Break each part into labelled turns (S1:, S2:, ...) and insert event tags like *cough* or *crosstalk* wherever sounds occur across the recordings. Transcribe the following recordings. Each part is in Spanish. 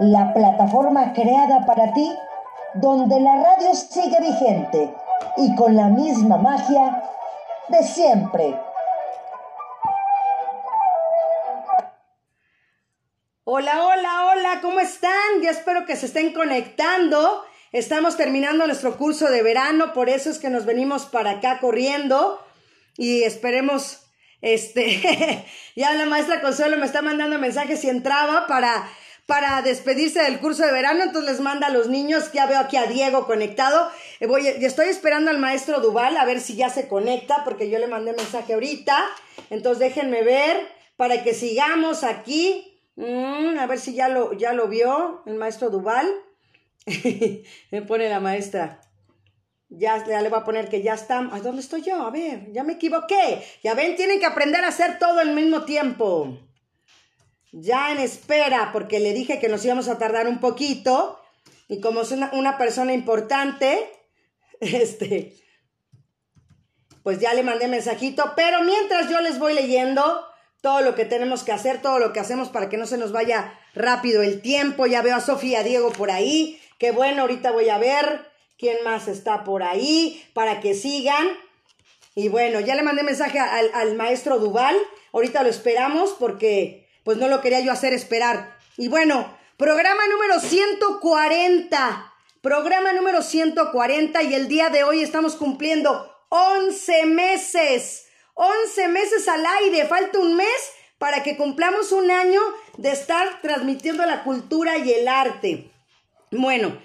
S1: La plataforma creada para ti, donde la radio sigue vigente y con la misma magia de siempre.
S2: Hola, hola, hola, ¿cómo están? Ya espero que se estén conectando. Estamos terminando nuestro curso de verano, por eso es que nos venimos para acá corriendo y esperemos, este, *laughs* ya la maestra Consuelo me está mandando mensajes y entraba para, para despedirse del curso de verano, entonces les manda a los niños, ya veo aquí a Diego conectado, eh, voy, estoy esperando al maestro Duval a ver si ya se conecta, porque yo le mandé mensaje ahorita, entonces déjenme ver para que sigamos aquí. Mm, a ver si ya lo, ya lo vio el maestro Duval. *laughs* me pone la maestra. Ya, ya, le voy a poner que ya está. ¿A dónde estoy yo? A ver, ya me equivoqué. Ya ven, tienen que aprender a hacer todo al mismo tiempo. Ya en espera, porque le dije que nos íbamos a tardar un poquito. Y como es una, una persona importante, *laughs* este, pues ya le mandé mensajito. Pero mientras yo les voy leyendo, todo lo que tenemos que hacer, todo lo que hacemos para que no se nos vaya rápido el tiempo. Ya veo a Sofía Diego por ahí. Qué bueno, ahorita voy a ver quién más está por ahí para que sigan. Y bueno, ya le mandé mensaje al, al maestro Duval. Ahorita lo esperamos porque pues no lo quería yo hacer esperar. Y bueno, programa número 140. Programa número 140 y el día de hoy estamos cumpliendo 11 meses 11 meses al aire, falta un mes para que cumplamos un año de estar transmitiendo la cultura y el arte. Bueno,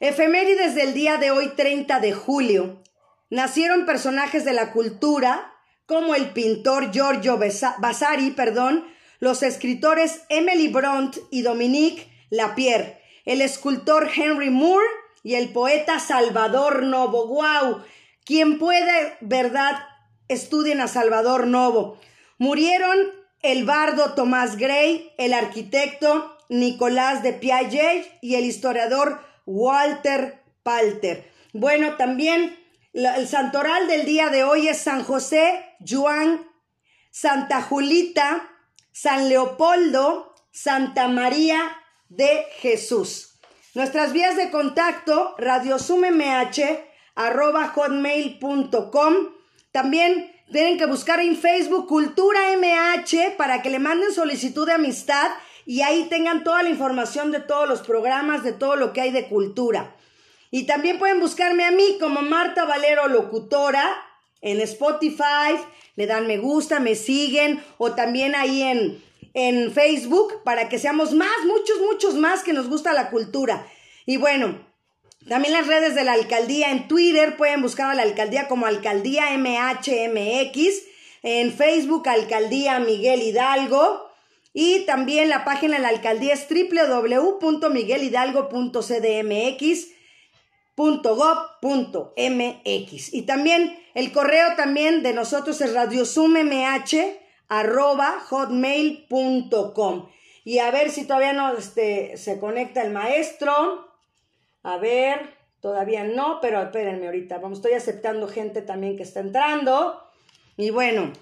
S2: efemérides del día de hoy, 30 de julio. Nacieron personajes de la cultura como el pintor Giorgio Vasari, perdón, los escritores Emily Bront y Dominique Lapierre, el escultor Henry Moore y el poeta Salvador Novo. ¡Wow! Quien puede, verdad, estudien a Salvador Novo. Murieron el bardo Tomás Gray, el arquitecto Nicolás de Piaget y el historiador Walter Palter. Bueno, también el santoral del día de hoy es San José, Juan, Santa Julita, San Leopoldo, Santa María de Jesús. Nuestras vías de contacto, radiosumemh, arroba hotmail.com también tienen que buscar en Facebook Cultura MH para que le manden solicitud de amistad y ahí tengan toda la información de todos los programas, de todo lo que hay de cultura. Y también pueden buscarme a mí como Marta Valero Locutora en Spotify, le dan me gusta, me siguen o también ahí en, en Facebook para que seamos más, muchos, muchos más que nos gusta la cultura. Y bueno, también las redes de la alcaldía en Twitter pueden buscar a la alcaldía como Alcaldía MHMX, en Facebook Alcaldía Miguel Hidalgo y también la página de la alcaldía es www.miguelhidalgo.cdmx.gov.mx y también el correo también de nosotros es hotmail.com y a ver si todavía no este, se conecta el maestro. A ver, todavía no, pero espérenme ahorita. Vamos, estoy aceptando gente también que está entrando. Y bueno,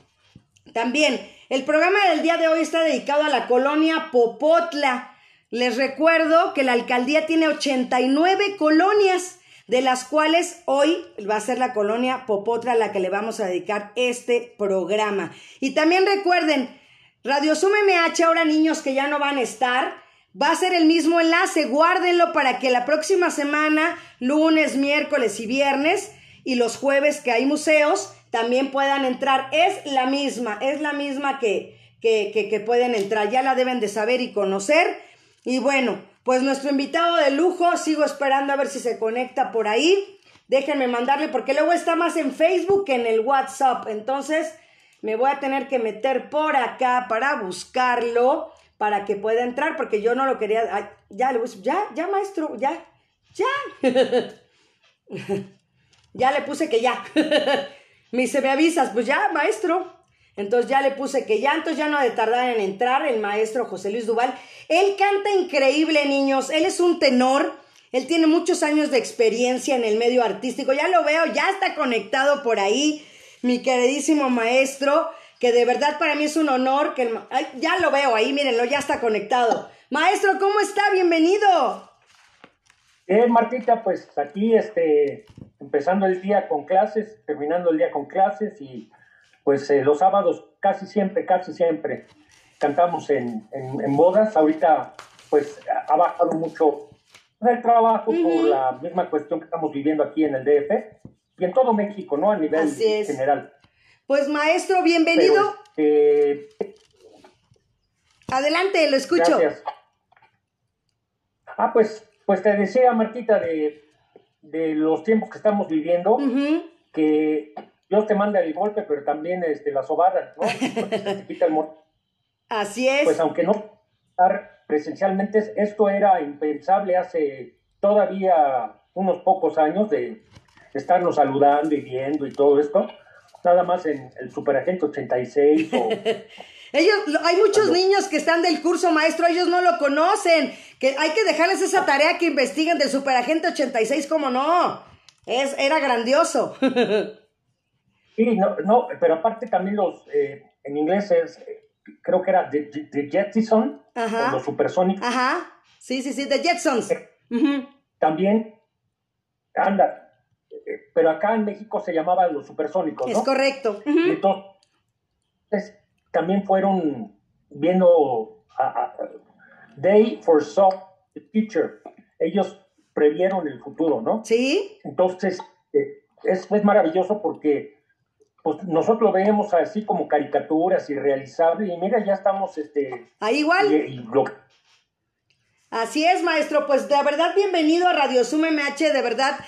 S2: también el programa del día de hoy está dedicado a la colonia Popotla. Les recuerdo que la alcaldía tiene 89 colonias, de las cuales hoy va a ser la colonia Popotla a la que le vamos a dedicar este programa. Y también recuerden, Radio Sum MH, ahora niños que ya no van a estar, Va a ser el mismo enlace, guárdenlo para que la próxima semana, lunes, miércoles y viernes, y los jueves que hay museos, también puedan entrar. Es la misma, es la misma que, que, que, pueden entrar. Ya la deben de saber y conocer. Y bueno, pues nuestro invitado de lujo, sigo esperando a ver si se conecta por ahí. Déjenme mandarle, porque luego está más en Facebook que en el WhatsApp. Entonces, me voy a tener que meter por acá para buscarlo para que pueda entrar, porque yo no lo quería. ya, puse, ya, ya, maestro, ya, ya. *laughs* ya le puse que ya. *laughs* me dice, me avisas, pues ya, maestro. Entonces ya le puse que ya, entonces ya no ha de tardar en entrar el maestro José Luis Duval. Él canta increíble, niños. Él es un tenor. Él tiene muchos años de experiencia en el medio artístico. Ya lo veo, ya está conectado por ahí, mi queridísimo maestro que de verdad para mí es un honor que ya lo veo ahí, mírenlo, ya está conectado. Maestro, ¿cómo está? Bienvenido.
S3: Eh, Martita, pues aquí este, empezando el día con clases, terminando el día con clases y pues eh, los sábados casi siempre, casi siempre cantamos en, en, bodas. Ahorita pues ha bajado mucho el trabajo por la misma cuestión que estamos viviendo aquí en el DF y en todo México, ¿no? A nivel general.
S2: Pues maestro, bienvenido. Este, Adelante, lo escucho. Gracias.
S3: Ah, pues, pues te decía, Martita, de, los tiempos que estamos viviendo, que Dios te manda el golpe, pero también este, la sobada, ¿no? *laughs* el
S2: Así es.
S3: Pues aunque no estar presencialmente, esto era impensable hace todavía unos pocos años de estarnos saludando y viendo y todo esto. Nada más en el Superagente 86 o *laughs*
S2: Ellos, hay muchos niños que están del curso maestro, ellos no lo conocen. Que hay que dejarles esa tarea que investiguen del Superagente 86, como no. Es, era grandioso. *laughs*
S3: sí, no, no, pero aparte también los, eh, en inglés es, creo que era The, the Jetson, o los supersónicos.
S2: Ajá, sí, sí, sí, The Jetsons. Eh,
S3: también, anda, eh, pero acá en México se llamaban los supersónicos,
S2: ¿no? Es correcto.
S3: Entonces, también fueron viendo a, They foresaw the future. Ellos previeron el futuro, ¿no?
S2: Sí.
S3: Entonces, eh, es, maravilloso porque pues, nosotros lo vemos así como caricaturas irrealizables y mira, ya estamos... Este,
S2: Ahí igual. Así es, maestro. Pues de verdad, bienvenido a Radio Zoom MH. De verdad,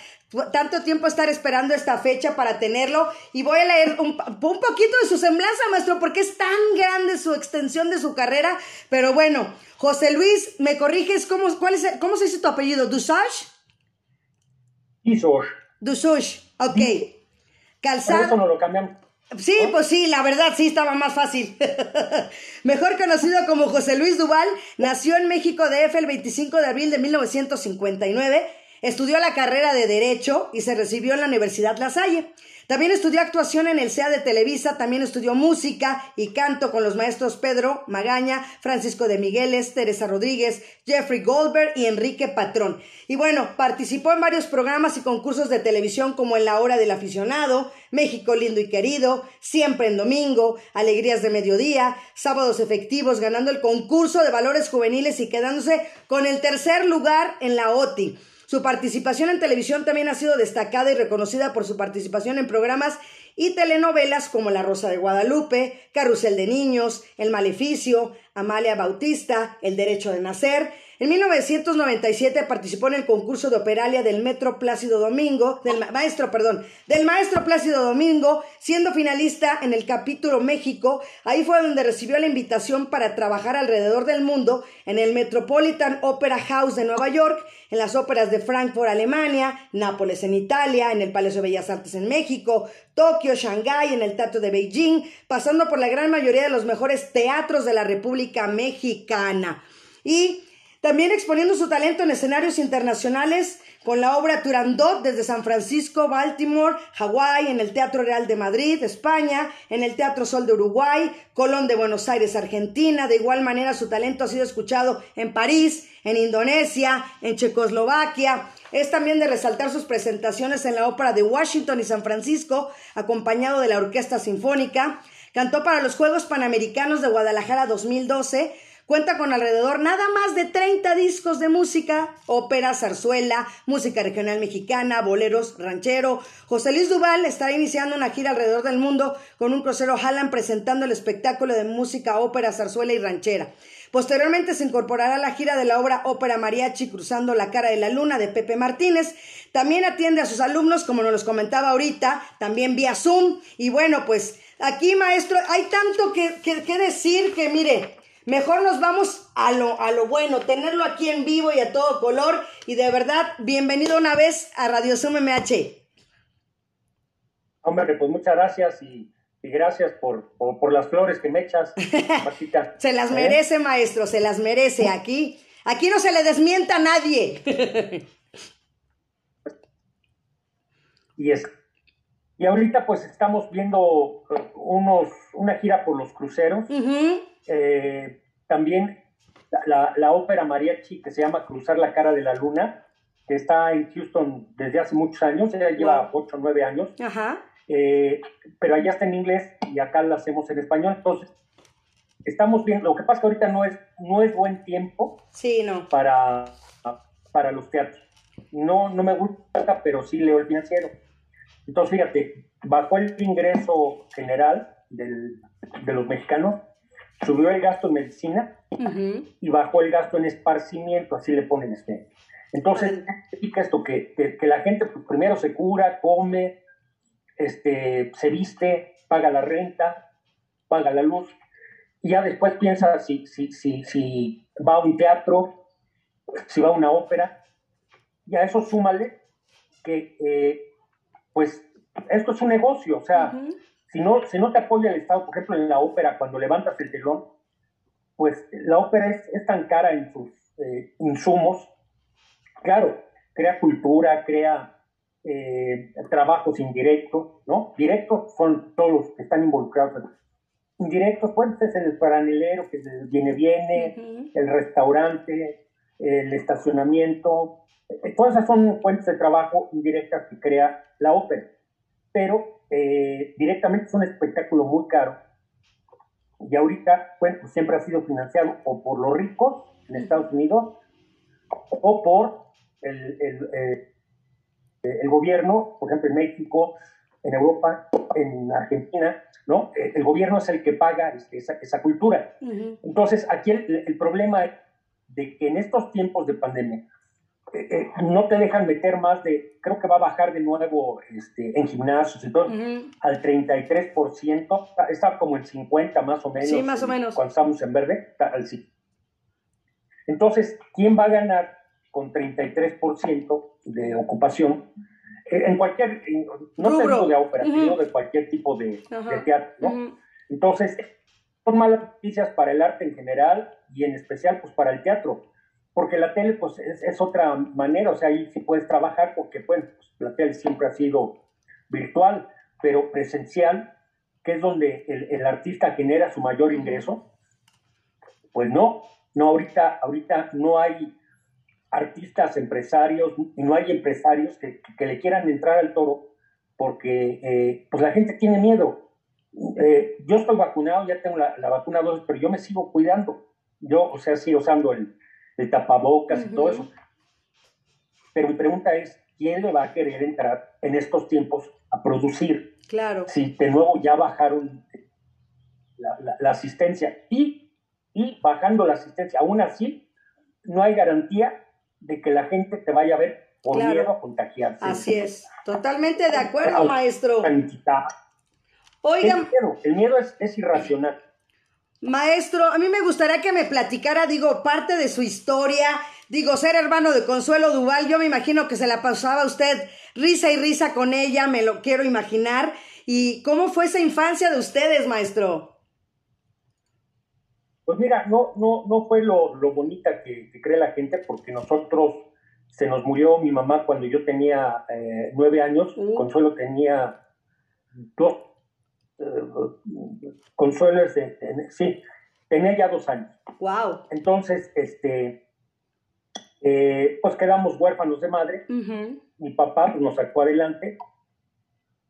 S2: tanto tiempo estar esperando esta fecha para tenerlo y voy a leer un, poquito de su semblanza, maestro, porque es tan grande su extensión de su carrera, pero bueno, José Luis, ¿me corriges cómo, cuál es, cómo se dice tu apellido? ¿Dusage?
S3: Dusage.
S2: Dusage, ok.
S3: Calzado. eso no lo cambian.
S2: Sí, pues sí, la verdad sí estaba más fácil. *laughs* Mejor conocido como José Luis Duval, nació en México DF el 25 de abril de 1959 Estudió la carrera de Derecho y se recibió en la Universidad La Salle. También estudió actuación en el CEA de Televisa, también estudió música y canto con los maestros Pedro Magaña, Francisco de Migueles, Teresa Rodríguez, Jeffrey Goldberg y Enrique Patrón. Y bueno, participó en varios programas y concursos de televisión como En la Hora del Aficionado, México Lindo y Querido, Siempre en Domingo, Alegrías de Mediodía, Sábados Efectivos, ganando el concurso de valores juveniles y quedándose con el tercer lugar en la OTI. Su participación en televisión también ha sido destacada y reconocida por su participación en programas y telenovelas como La Rosa de Guadalupe, Carrusel de Niños, El Maleficio, Amalia Bautista, El Derecho de Nacer, en 1997 participó en el concurso de operalia del Metro Plácido Domingo, del maestro, perdón, del maestro Plácido Domingo, siendo finalista en el capítulo México. Ahí fue donde recibió la invitación para trabajar alrededor del mundo en el Metropolitan Opera House de Nueva York, en las óperas de Frankfurt, Alemania, Nápoles en Italia, en el Palacio de Bellas Artes en México, Tokio, Shanghái, en el Teatro de Beijing, pasando por la gran mayoría de los mejores teatros de la República Mexicana. Y también exponiendo su talento en escenarios internacionales con la obra Turandot desde San Francisco, Baltimore, Hawái, en el Teatro Real de Madrid, España, en el Teatro Sol de Uruguay, Colón de Buenos Aires, Argentina. De igual manera, su talento ha sido escuchado en París, en Indonesia, en Checoslovaquia. Es también de resaltar sus presentaciones en la ópera de Washington y San Francisco, acompañado de la Orquesta Sinfónica. Cantó para los Juegos Panamericanos de Guadalajara 2012 Cuenta con alrededor nada más de 30 discos de música, ópera, zarzuela, música regional mexicana, boleros, ranchero. José Luis Duval estará iniciando una gira alrededor del mundo con un crucero Halland presentando el espectáculo de música, ópera, zarzuela y ranchera. Posteriormente se incorporará a la gira de la obra Ópera Mariachi Cruzando la cara de la luna de Pepe Martínez. También atiende a sus alumnos, como nos los comentaba ahorita, también vía Zoom. Y bueno, pues aquí, maestro, hay tanto que, que decir que, mire, Mejor nos vamos a lo, a lo bueno, tenerlo aquí en vivo y a todo color. Y de verdad, bienvenido una vez a Radio Zoom MH.
S3: Hombre, pues muchas gracias y, gracias por, por, las flores que me echas, *laughs*
S2: se las ¿Eh? merece, maestro, se las merece. Aquí, aquí no se le desmienta a nadie. *laughs*
S3: y es Y ahorita pues estamos viendo eh, unos, una gira por los cruceros. Eh, también la, la, ópera mariachi que se llama Cruzar la cara de la luna, que está en Houston desde hace muchos años, ella lleva 8 o 9 años, eh, pero allá está en inglés y acá la hacemos en español, entonces estamos viendo, lo que pasa es que ahorita no es, no es buen tiempo
S2: sí, no.
S3: para, para los teatros. No, no me gusta, pero sí leo el financiero. Entonces, fíjate, bajó el ingreso general del, de los mexicanos, subió el gasto en medicina y bajó el gasto en esparcimiento, así le ponen este. Entonces, ¿qué significa esto? Que, que, la gente pues, primero se cura, come, este, se viste, paga la renta, paga la luz, y ya después piensa si, si, si, si va a un teatro, si va a una ópera, y a eso súmale que, eh, pues, esto es un negocio, o sea, si, no, si no te apoya el Estado, por ejemplo, en la ópera, cuando levantas el telón, pues la ópera es, tan cara en sus eh, insumos, claro, crea cultura, crea eh, trabajos indirectos, ¿no? Directos son todos los que están involucrados. Indirectos, pues es el paranelero que viene, viene, el restaurante, el estacionamiento, eh, todas esas son fuentes de trabajo indirectas que crea la ópera, pero eh, directamente es un espectáculo muy caro y ahorita bueno, pues siempre ha sido financiado o por los ricos en Estados Unidos o por el, el, eh, el gobierno, por ejemplo en México, en Europa, en Argentina, ¿no? El gobierno es el que paga este, esa, esa cultura. Entonces, aquí el, el problema es de que en estos tiempos de pandemia, eh, eh, no te dejan meter más de, creo que va a bajar de nuevo este, en gimnasios y todo, al 33%, está, como en 50 más o menos.
S2: Sí, más o menos.
S3: Cuando estamos en verde, al sí. Entonces, ¿quién va a ganar con 33% de ocupación? Eh, en cualquier, no solo de ópera, sino de cualquier tipo de, teatro, ¿no? Entonces, son malas noticias para el arte en general y en especial pues para el teatro porque la tele pues es, otra manera, o sea, ahí sí puedes trabajar porque pues, la tele siempre ha sido virtual, pero presencial, que es donde el, artista genera su mayor ingreso, pues no, no, ahorita, ahorita no hay artistas, empresarios, no hay empresarios que, le quieran entrar al toro porque eh, pues la gente tiene miedo. Eh, yo estoy vacunado, ya tengo la, la vacuna 2, pero yo me sigo cuidando. Yo, o sea, sigo usando el, de tapabocas y todo eso. Pero mi pregunta es, ¿quién le va a querer entrar en estos tiempos a producir?
S2: Claro.
S3: Si de nuevo ya bajaron la, asistencia y, y bajando la asistencia, aún así, no hay garantía de que la gente te vaya a ver por miedo a contagiarse.
S2: Así es, totalmente de *laughs* acuerdo, maestro.
S3: Oigan. El miedo, el miedo es, es irracional.
S2: Maestro, a mí me gustaría que me platicara, digo, parte de su historia. Digo, ser hermano de Consuelo Duval, yo me imagino que se la pasaba usted risa y risa con ella, me lo quiero imaginar. ¿Y cómo fue esa infancia de ustedes, maestro?
S3: Pues mira, no, no, no fue lo, bonita que, cree la gente, porque nosotros se nos murió mi mamá cuando yo tenía eh, nueve años, uh. Consuelo tenía dos, Consuelo es sí, tenía ya dos años.
S2: Wow.
S3: Entonces, este, eh, pues quedamos huérfanos de madre. Mi papá pues, nos sacó adelante.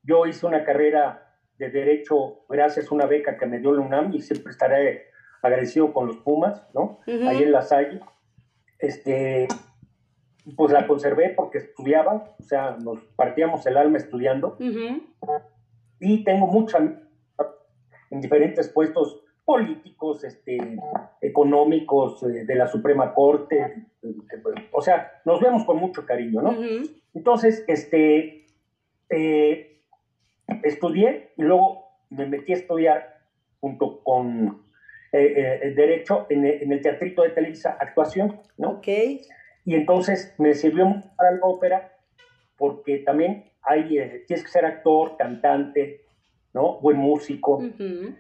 S3: Yo hice una carrera de derecho gracias a una beca que me dio la UNAM y siempre estaré agradecido con los Pumas, ¿no? Ahí en la Salle. Este, pues la conservé porque estudiaba, o sea, nos partíamos el alma estudiando y tengo mucha en diferentes puestos políticos, este, económicos, eh, de la Suprema Corte, o sea, nos vemos con mucho cariño, ¿no? Entonces, este, eh, estudié y luego me metí a estudiar junto con eh, el Derecho en, el Teatrito de Televisa, actuación, ¿no?
S2: Ok.
S3: Y entonces me sirvió para la ópera porque también hay, tienes que ser actor, cantante, ¿no? Buen músico.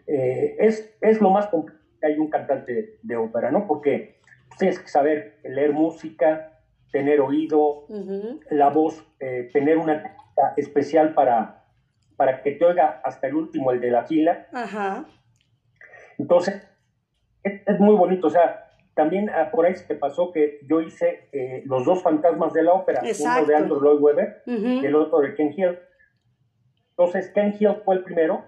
S3: Eh, es, es lo más complicado que hay un cantante de, ópera, ¿no? Porque tienes que saber leer música, tener oído, la voz, eh, tener una especial para, para que te oiga hasta el último, el de la fila.
S2: Ajá.
S3: Entonces, es, es muy bonito, o sea, también ah, por ahí se te pasó que yo hice eh, los dos fantasmas de la ópera,
S2: Exacto.
S3: uno de Andrew Lloyd Webber
S2: Ujú.
S3: y el otro de Ken Hill. Entonces, Ken Hill fue el primero,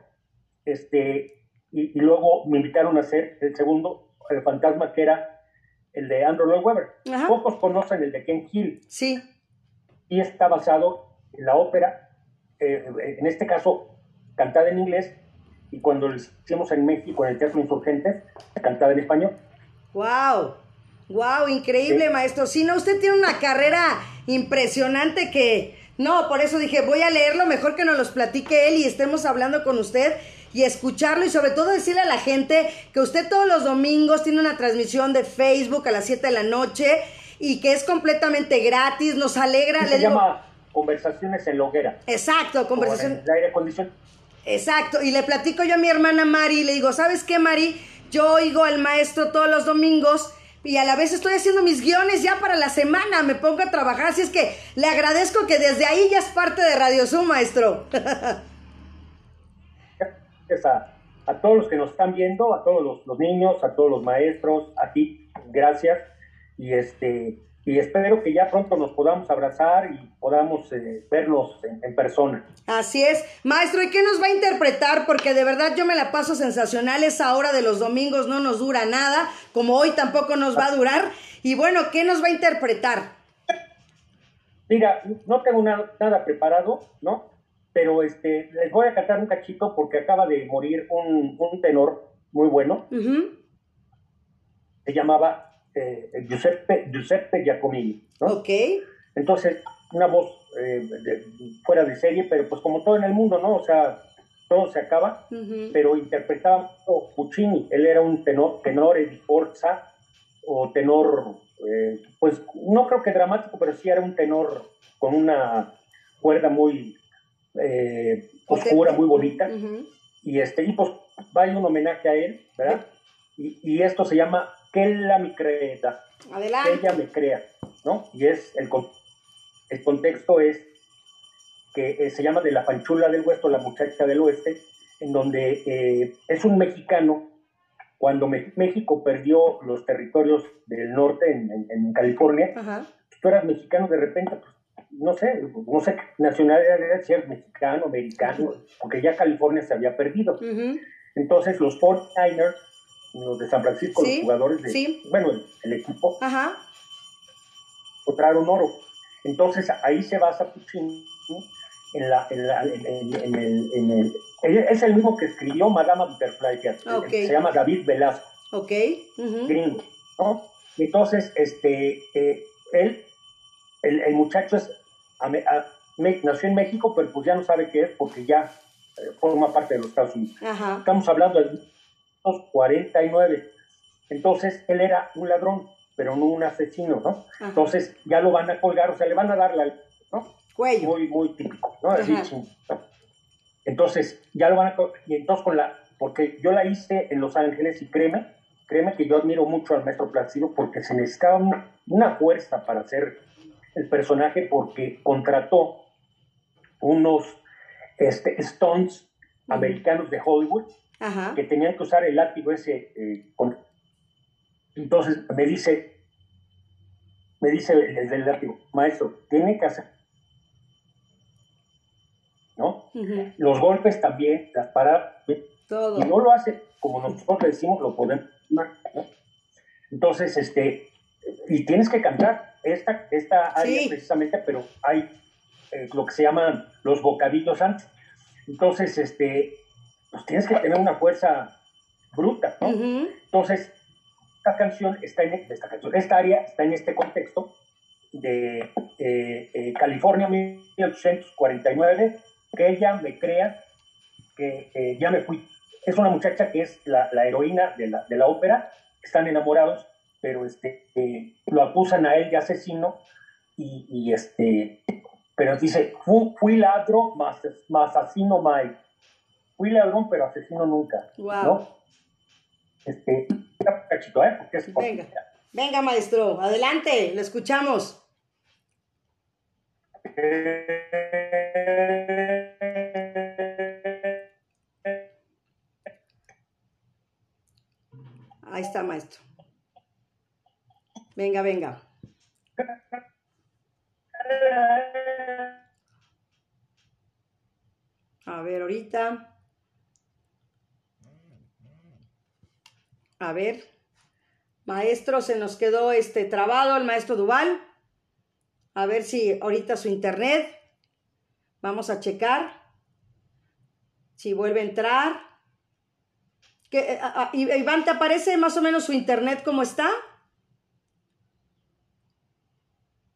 S3: este, y, y luego me invitaron a hacer el segundo, el fantasma que era el de Andrew Lloyd Webber.
S2: Ajá.
S3: Pocos conocen el de Ken Hill
S2: Sí.
S3: y está basado en la ópera, eh, en este caso cantada en inglés, y cuando lo hicimos en México en el Teatro Insurgentes, cantada en español.
S2: Wow. Wow, increíble,
S3: Sí.
S2: maestro. Sí, no, usted tiene una carrera impresionante que no, por eso dije, voy a leerlo, mejor que nos los platique él y estemos hablando con usted y escucharlo y sobre todo decirle a la gente que usted todos los domingos tiene una transmisión de Facebook a las 7 de la noche y que es completamente gratis, nos alegra,
S3: Se
S2: le digo,
S3: llama Conversaciones en la Hoguera.
S2: exacto, conversación,
S3: el aire acondicionado.
S2: Exacto, y le platico yo a mi hermana Mari y le digo, ¿sabes qué, Mari? Yo oigo al maestro todos los domingos y a la vez estoy haciendo mis guiones ya para la semana, me pongo a trabajar, así es que le agradezco que desde ahí ya es parte de Radio Zoom, maestro.
S3: A, a todos los que nos están viendo, a todos los, los niños, a todos los maestros, a ti, gracias. Y este y espero que ya pronto nos podamos abrazar y podamos eh, vernos en, en persona.
S2: Así es. Maestro, ¿y qué nos va a interpretar? Porque de verdad yo me la paso sensacional. Esa hora de los domingos no nos dura nada, como hoy tampoco nos va a durar. Y bueno, ¿qué nos va a interpretar?
S3: Mira, no tengo na- nada preparado, ¿no? Pero este, les voy a cantar un cachito porque acaba de morir un, un tenor muy bueno. Se llamaba eh, Giuseppe, Giuseppe Giacomini, ¿no?
S2: Ok.
S3: Entonces, una voz eh, de- fuera de serie, pero pues como todo en el mundo, ¿no? O sea, todo se acaba, pero interpretaba oh, Puccini. Él era un tenor, tenor di forza o tenor, eh, pues no creo que dramático, pero sí era un tenor con una cuerda muy eh, oscura, muy bonita. Y este, y pues va a ir un homenaje a él, ¿verdad? Y, y esto se llama Que la mi creda que
S2: Adelante.
S3: ella me crea, ¿no? Y es el, con- el contexto es que eh, se llama de la panchula del oeste, la muchacha del oeste, en donde eh, es un mexicano, cuando Me- México perdió los territorios del norte en, en- en California,
S2: Ajá.
S3: tú eras mexicano de repente, pues, no sé, no sé qué nacionalidad era, si eres mexicano, americano, porque ya California se había perdido.
S2: Ujú.
S3: Entonces los 49ers, los de San Francisco,
S2: Sí,
S3: los jugadores de,
S2: sí.
S3: bueno, el- el equipo,
S2: Ajá.
S3: encontraron oro. Entonces ahí se basa Puccini en, la, en, la- en- el, en el- Es el mismo que escribió Madame Butterfly, fíjate,
S2: Ok.
S3: se llama David Velasco,
S2: Ok.
S3: Gringo, ¿no? Entonces, este, eh, él, el, el muchacho es, ame- a- me- nació en México, pero pues ya no sabe qué es porque ya eh, forma parte de los Estados Unidos.
S2: Ajá.
S3: Estamos hablando de 1949. Entonces, él era un ladrón, pero no un asesino, ¿no?
S2: Ajá.
S3: Entonces, ya lo van a colgar, o sea, le van a dar la, ¿no?
S2: Cuello.
S3: Muy, muy típico, ¿no? Entonces, ya lo van a y entonces con la, porque yo la hice en Los Ángeles y créeme, créeme que yo admiro mucho al maestro Placido porque se necesitaba una, una fuerza para hacer el personaje porque contrató unos este, stunts americanos de Hollywood
S2: Ajá.
S3: que tenían que usar el látigo ese. eh, con- Entonces me dice, me dice el, el del látigo, maestro, tiene que hacer, ¿no? Los golpes también, las paradas,
S2: Todo.
S3: y no lo hace como nosotros le decimos, lo podemos. ¿no? Entonces, este, y tienes que cantar esta, esta área
S2: Sí.
S3: precisamente, pero hay eh, lo que se llaman los bocadillos antes. Entonces, este, pues tienes que tener una fuerza bruta, ¿no?
S2: Ujú.
S3: Entonces, esta canción está en esta canción, esta área está en este contexto de eh, eh, California 1849, que ella me crea que eh, ya me fui. Es una muchacha que es la, la heroína de la, de la ópera, están enamorados, pero este, eh, lo acusan a él de asesino y, y, este, pero dice, fui, fui ladro, más, más asesino mai fui lealgón, pero asesino nunca.
S2: Wow.
S3: ¿no? Este, chico, ¿eh? Porque es
S2: Venga. Venga, maestro, adelante, lo escuchamos.
S3: Ahí
S2: está, maestro. Venga, venga. A ver, ahorita. A ver. Maestro, se nos quedó este trabado el maestro Duval. A ver si ahorita su internet. Vamos a checar. Si vuelve a entrar. ¿Qué, eh, Iván, ¿te aparece más o menos su internet cómo está?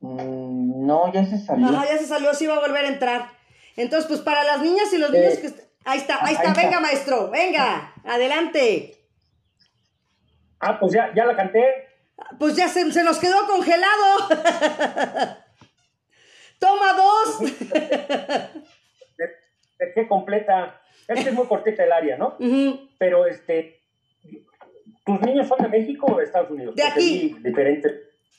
S4: Mm, no, ya se salió.
S2: Ajá, ya se salió, sí va a volver a entrar. Entonces, pues para las niñas y los niños que... Ahí está, ahí está, venga maestro, venga, adelante.
S3: Ah, pues ya, ya la canté.
S2: Pues ya se, nos quedó congelado. *laughs* Toma dos.
S3: ¿De, qué completa? Es que es muy cortita el área, ¿no? Pero este, ¿tus niños son de México o de Estados Unidos?
S2: De aquí.
S3: Diferente.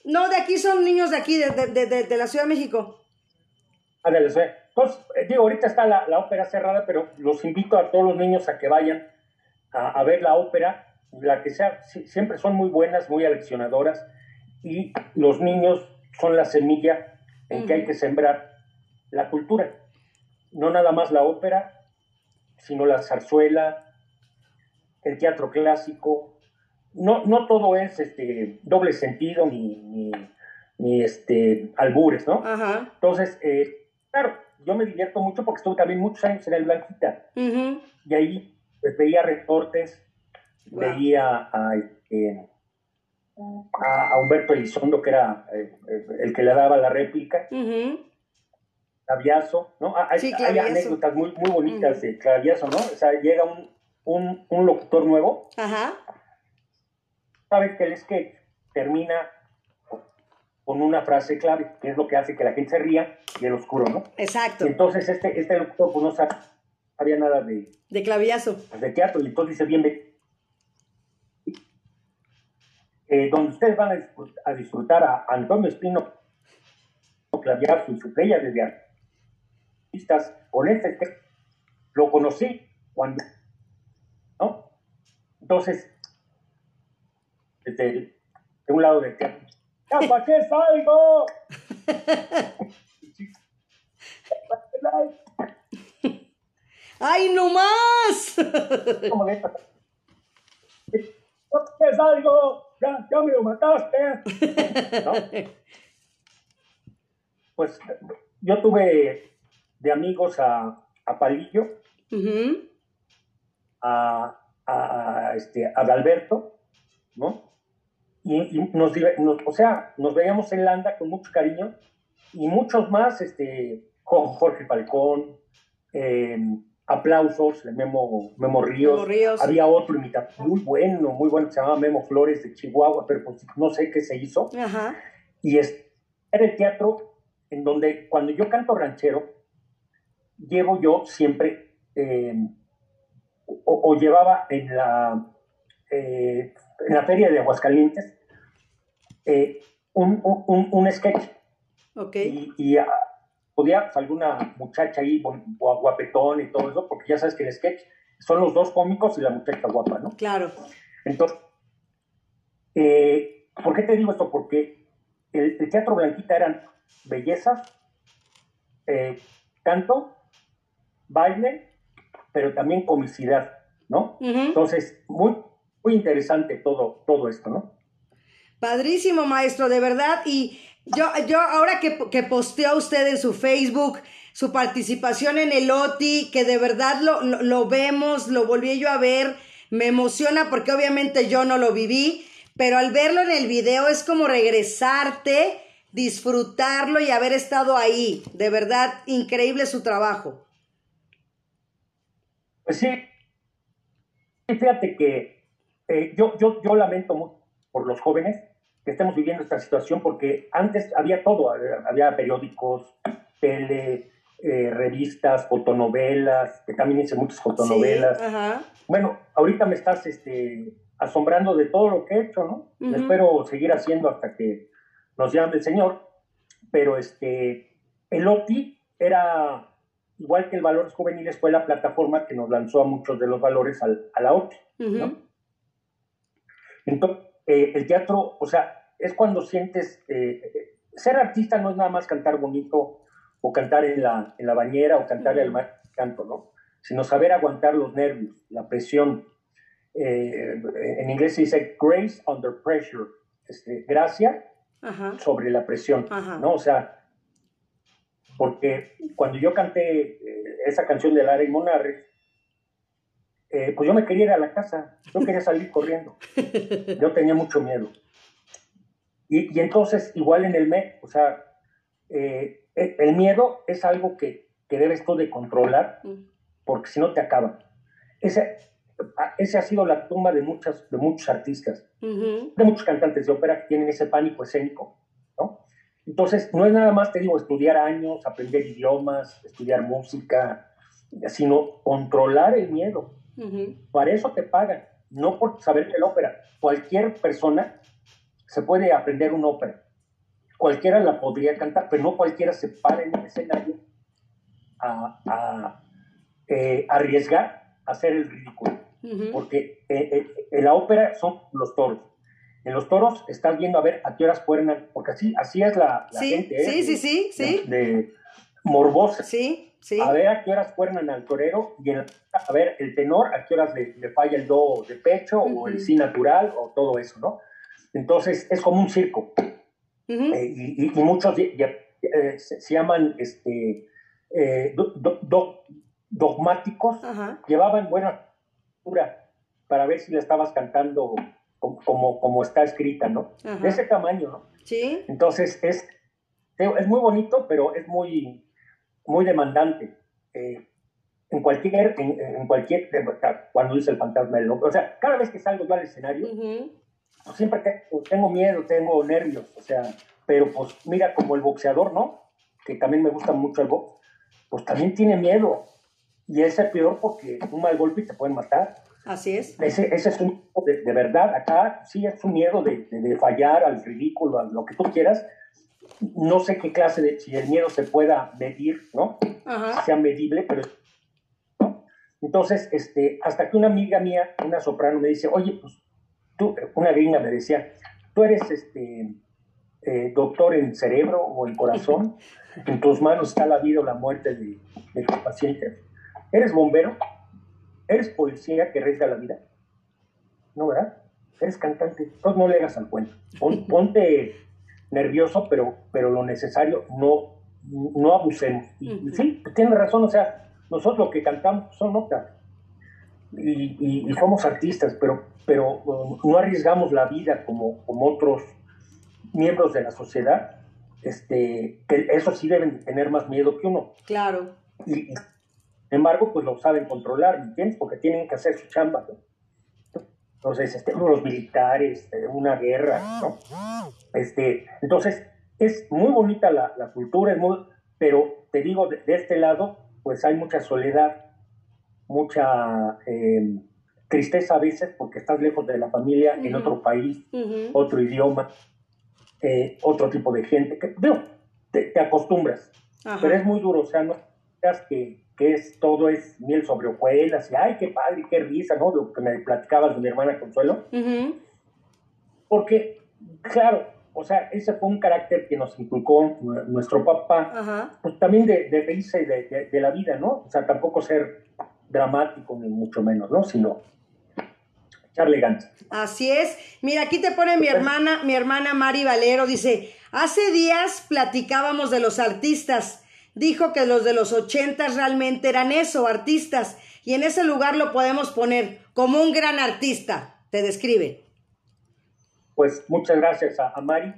S2: No, de aquí son niños de aquí, de, de la Ciudad de México.
S3: Ah, de la Ciudad. Entonces, eh, digo, ahorita está la, ópera cerrada, pero los invito a todos los niños a que vayan a, ver la ópera, la que sea, siempre son muy buenas, muy aleccionadoras, y los niños son la semilla en que hay que sembrar la cultura. No nada más la ópera, sino la zarzuela, el teatro clásico. No, no todo es este, doble sentido ni, ni, este, albures, ¿no? Entonces, eh, claro, yo me divierto mucho porque estuve también muchos años en el Blanquita. Y ahí pues, veía reportes, veía este, a, a, Humberto Elizondo, que era eh, el que le daba la réplica. Claviazo, ¿no? Hay, hay anécdotas muy, muy bonitas de Claviazo, ¿no? O sea, llega un, un, un locutor nuevo. Ajá. Sabes que el sketch termina con una frase clave, que es lo que hace que la gente se ría y el oscuro, ¿no?
S2: Exacto.
S3: entonces este, este locutor pues, no sabía nada de...
S2: De claviazo.
S3: De teatro, y entonces dice, bien, eh, donde ustedes van a disfrutar, a Antonio Espino Claviazo y su playa de artistas con este lo conocí cuando, ¿no? Entonces, desde de un lado del teatro, ¿Para qué salgo? *laughs*
S2: ¡Ay, no más!
S3: ¿Para qué salgo? Ya, ya me lo mataste. *laughs* Pues yo tuve de amigos a, a Palillo, a, a, este, a Adalberto, ¿no? y, nos, o sea, nos veíamos en Landa con mucho cariño y muchos más, este, Jorge Falcón, eh, aplausos de Memo, Memo, Ríos. Había otro imitador muy bueno, muy bueno, se llamaba Memo Flores de Chihuahua, pero pues no sé qué se hizo. Y es, era el teatro en donde cuando yo canto ranchero, llevo yo siempre, eh, o, llevaba en la, eh, en la feria de Aguascalientes, eh, un, un, un, sketch.
S2: Okay.
S3: Y, ah, podía salir una muchacha ahí guapetón y todo eso, porque ya sabes que el sketch son los dos cómicos y la muchacha guapa, ¿no?
S2: Claro.
S3: Entonces, eh, ¿por qué te digo esto? Porque el, Teatro Blanquita eran bellezas, eh, canto, baile, pero también comicidad, ¿no? Entonces, muy, muy interesante todo, todo esto, ¿no?
S2: Padrísimo, maestro, de verdad. Y yo, yo ahora que, que posteó usted en su Facebook su participación en el OTI, que de verdad lo, lo, vemos, lo volví yo a ver, me emociona porque obviamente yo no lo viví, pero al verlo en el video es como regresarte, disfrutarlo y haber estado ahí. De verdad, increíble su trabajo.
S3: Pues sí, fíjate que eh, yo, yo, yo lamento mucho por los jóvenes que estemos viviendo esta situación, porque antes había todo, había periódicos, tele, eh, revistas, fotonovelas, que también hice muchas fotonovelas. Bueno, ahorita me estás este, asombrando de todo lo que he hecho, ¿no? Espero seguir haciendo hasta que nos llame el Señor, pero este, el OTI era, igual que el Valores Juveniles, fue la plataforma que nos lanzó a muchos de los valores al, a la OTI, ¿no? Entonces, eh, el teatro, o sea, es cuando sientes, eh, ser artista no es nada más cantar bonito o cantar en la, en la bañera o cantar el mar canto, ¿no? Sino saber aguantar los nervios, la presión. Eh, en inglés se dice grace under pressure, este, gracia sobre la presión, ¿no? O sea, porque cuando yo canté esa canción de Lara y Monarre, pues yo me quería ir a la casa, yo quería salir corriendo, yo tenía mucho miedo. Y, entonces, igual en el MEC, o sea, eh, el miedo es algo que, que debes tú de controlar, porque si no te acaba. Ese, ese ha sido la tumba de, muchas, de muchos artistas, de muchos cantantes de ópera que tienen ese pánico escénico, ¿no? Entonces, no es nada más, te digo, estudiar años, aprender idiomas, estudiar música, sino controlar el miedo. Para eso te pagan, no por saber que la ópera. Cualquier persona se puede aprender una ópera. Cualquiera la podría cantar, pero no cualquiera se para en el escenario a, eh, arriesgar a hacer el ridículo. Porque eh, eh, en la ópera son los toros. En los toros estás viendo a ver a qué horas cuernan, porque así, así es la, gente.
S2: Sí, sí, sí, sí.
S3: De, morbosa.
S2: Sí, sí.
S3: A ver a qué horas cuernan al torero y a ver el tenor, a qué horas le, falla el do de pecho o el sí natural o todo eso, ¿no? Entonces es como un circo. Eh, y, muchos eh, se, llaman este, eh, dogmáticos, llevaban buena cultura para ver si le estabas cantando como, como, está escrita, ¿no? De ese tamaño, ¿no?
S2: Sí.
S3: Entonces es, es muy bonito, pero es muy, muy demandante. en cualquier, en, cualquier, cuando dice el fantasma del o sea, cada vez que salgo yo al escenario, pues, siempre tengo, miedo, tengo nervios, o sea, pero pues mira, como el boxeador, ¿no? Que también me gusta mucho el box, pues también tiene miedo. Y ese es peor porque un mal golpe te pueden matar.
S2: Así es.
S3: Ese, ese es un de, de, verdad. Acá sí es un miedo de, de, fallar al ridículo, a lo que tú quieras. No sé qué clase de, si el miedo se pueda medir, ¿no? Ajá. Sea medible, pero. Entonces, este, hasta que una amiga mía, una soprano, me dice, oye, pues tú, una gringa me decía, tú eres este, eh, doctor en cerebro o en corazón, *laughs* en tus manos está la vida o la muerte de, de tu paciente. ¿Eres bombero? ¿Eres policía que arriesga la vida? ¿No, verdad? Eres cantante. Entonces no le hagas al cuento. ponte nervioso, pero, pero lo necesario, no, no abusemos. Y, sí, tienes razón, o sea, nosotros lo que cantamos son notas y, somos artistas, pero, pero um, no arriesgamos la vida como, como otros miembros de la sociedad, este, que eso sí deben tener más miedo que uno.
S2: Claro.
S3: Y, sin embargo, pues lo saben controlar, ¿entiendes? Porque tienen que hacer su chamba. Entonces, este, los militares, eh, una guerra, ¿no? Este, entonces, es muy bonita la, la cultura, es muy, pero te digo, de, este lado, pues hay mucha soledad, mucha eh, tristeza a veces porque estás lejos de la familia, en otro país, otro idioma, eh, otro tipo de gente, que te, acostumbras, pero es muy duro, o sea, no creas que, que, es, todo es miel sobre hojuelas, y ay, qué padre, qué risa, ¿no? Lo que me platicabas de mi hermana Consuelo, porque, claro, o sea, ese fue un carácter que nos inculcó nuestro papá, pues también de, de reírse de, de, la vida, ¿no? O sea, tampoco ser dramático, ni mucho menos, ¿no? Sino echarle ganas.
S2: Así es. Mira, aquí te pone mi hermana, mi hermana Mari Valero, dice, hace días platicábamos de los artistas. Dijo que los de los ochentas realmente eran eso, artistas. Y en ese lugar lo podemos poner como un gran artista. Te describe.
S3: Pues muchas gracias a, Mari.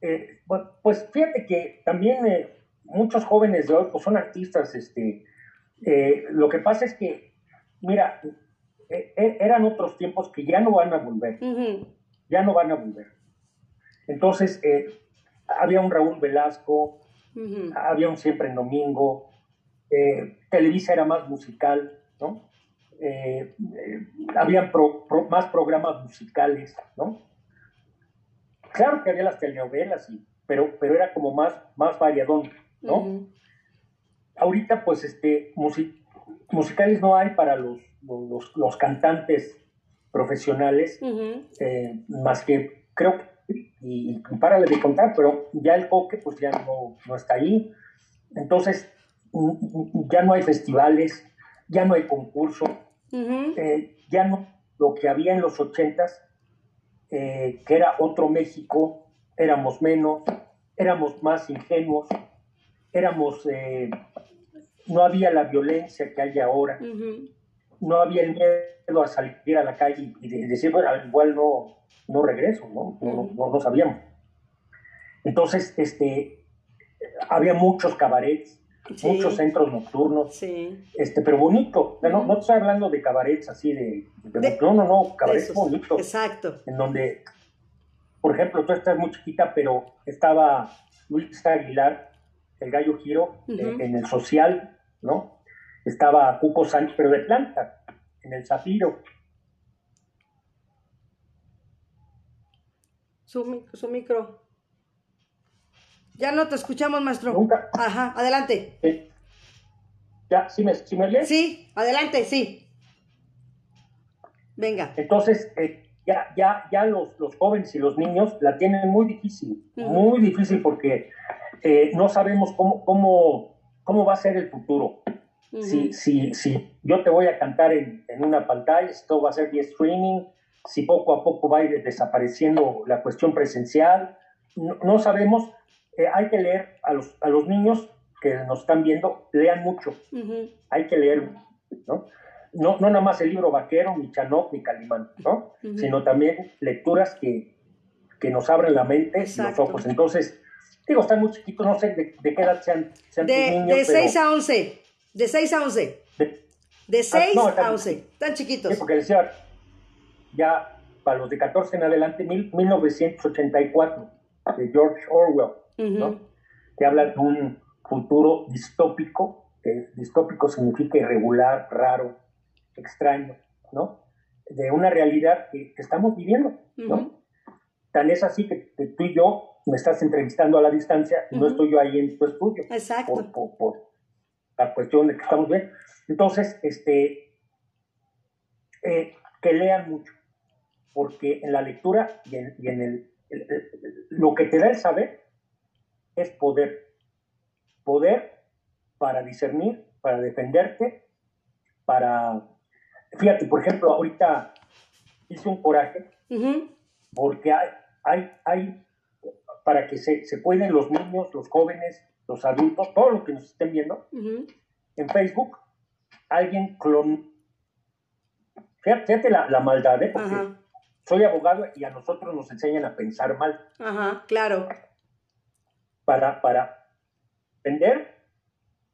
S3: Eh, pues fíjate que también eh, muchos jóvenes de hoy pues son artistas, este, eh, lo que pasa es que, mira, e, e, eran otros tiempos que ya no van a volver, ya no van a volver. Entonces, eh, había un Raúl Velasco, había un Siempre en Domingo, eh, Televisa era más musical, ¿no? había más programas musicales, ¿no? Claro que había las telenovelas, pero, pero era como más, más variadón, ¿no? ahorita pues este, musicales no hay para los, los, cantantes profesionales, eh, más que creo que, y, párale de contar, pero ya el coque pues ya no, no está ahí. Entonces, ya no hay festivales, ya no hay concurso, eh, ya no lo que había en los ochentas, eh, que era otro México, éramos menos, éramos más ingenuos, éramos, eh, no había la violencia que hay ahora, no había el miedo a salir a la calle y decir, bueno, igual no, no regreso, ¿no? No, no, sabíamos. Entonces, este, había muchos cabarets, muchos centros nocturnos, este, pero bonito. No, no estoy hablando de cabarets así de, no, no, no, cabarets bonitos.
S2: Exacto.
S3: En donde, por ejemplo, tú estás muy chiquita, pero estaba Luis Aguilar, el gallo giro, eh, en el social, ¿no? Estaba Cuco Sánchez, pero de planta, en el Zafiro.
S2: Su, su micro. Ya no te escuchamos, maestro.
S3: Nunca.
S2: Ajá, adelante.
S3: ¿Ya? ¿Sí me, sí me
S2: Sí, adelante, sí. Venga.
S3: Entonces, eh, ya, ya, ya los, los, jóvenes y los niños la tienen muy difícil, muy difícil porque eh, no sabemos cómo, cómo, cómo va a ser el futuro. si, si, si yo te voy a cantar en, en, una pantalla, esto va a ser vía streaming, si poco a poco va a ir desapareciendo la cuestión presencial, no, no sabemos hay que leer a los, a los niños que nos están viendo, lean mucho. Hay que leer, ¿no? ¿no? No nada más el libro vaquero, ni Chanok, ni Calimán, ¿no? Sino también lecturas que, que nos abren la mente y los ojos. Entonces, digo, están muy chiquitos, no sé de, qué edad sean, sean
S2: de,
S3: tus niños.
S2: De 6 a 11. De 6 a 11. De, 6 ah, a 11. Tan chiquitos.
S3: Sí, porque decía, ya para los de 14 en adelante, mil, 1984, de George Orwell. ¿no? Que habla de un futuro distópico, que distópico significa irregular, raro, extraño, ¿no? De una realidad que, estamos viviendo, ¿no? Tan es así que, tú y yo me estás entrevistando a la distancia y no estoy yo ahí en tu estudio.
S2: Exacto.
S3: Por, la cuestión de que estamos bien. Entonces, este, eh, que lean mucho, porque en la lectura y en, el, lo que te da el saber es poder. Poder para discernir, para defenderte, para... Fíjate, por ejemplo, ahorita hice un coraje porque hay, hay, hay, para que se, se pueden los niños, los jóvenes, los adultos, todos los que nos estén viendo, en Facebook, alguien clon... Fíjate, la, la, maldad, ¿eh? Porque soy abogado y a nosotros nos enseñan a pensar mal.
S2: Ajá, claro
S3: para, para vender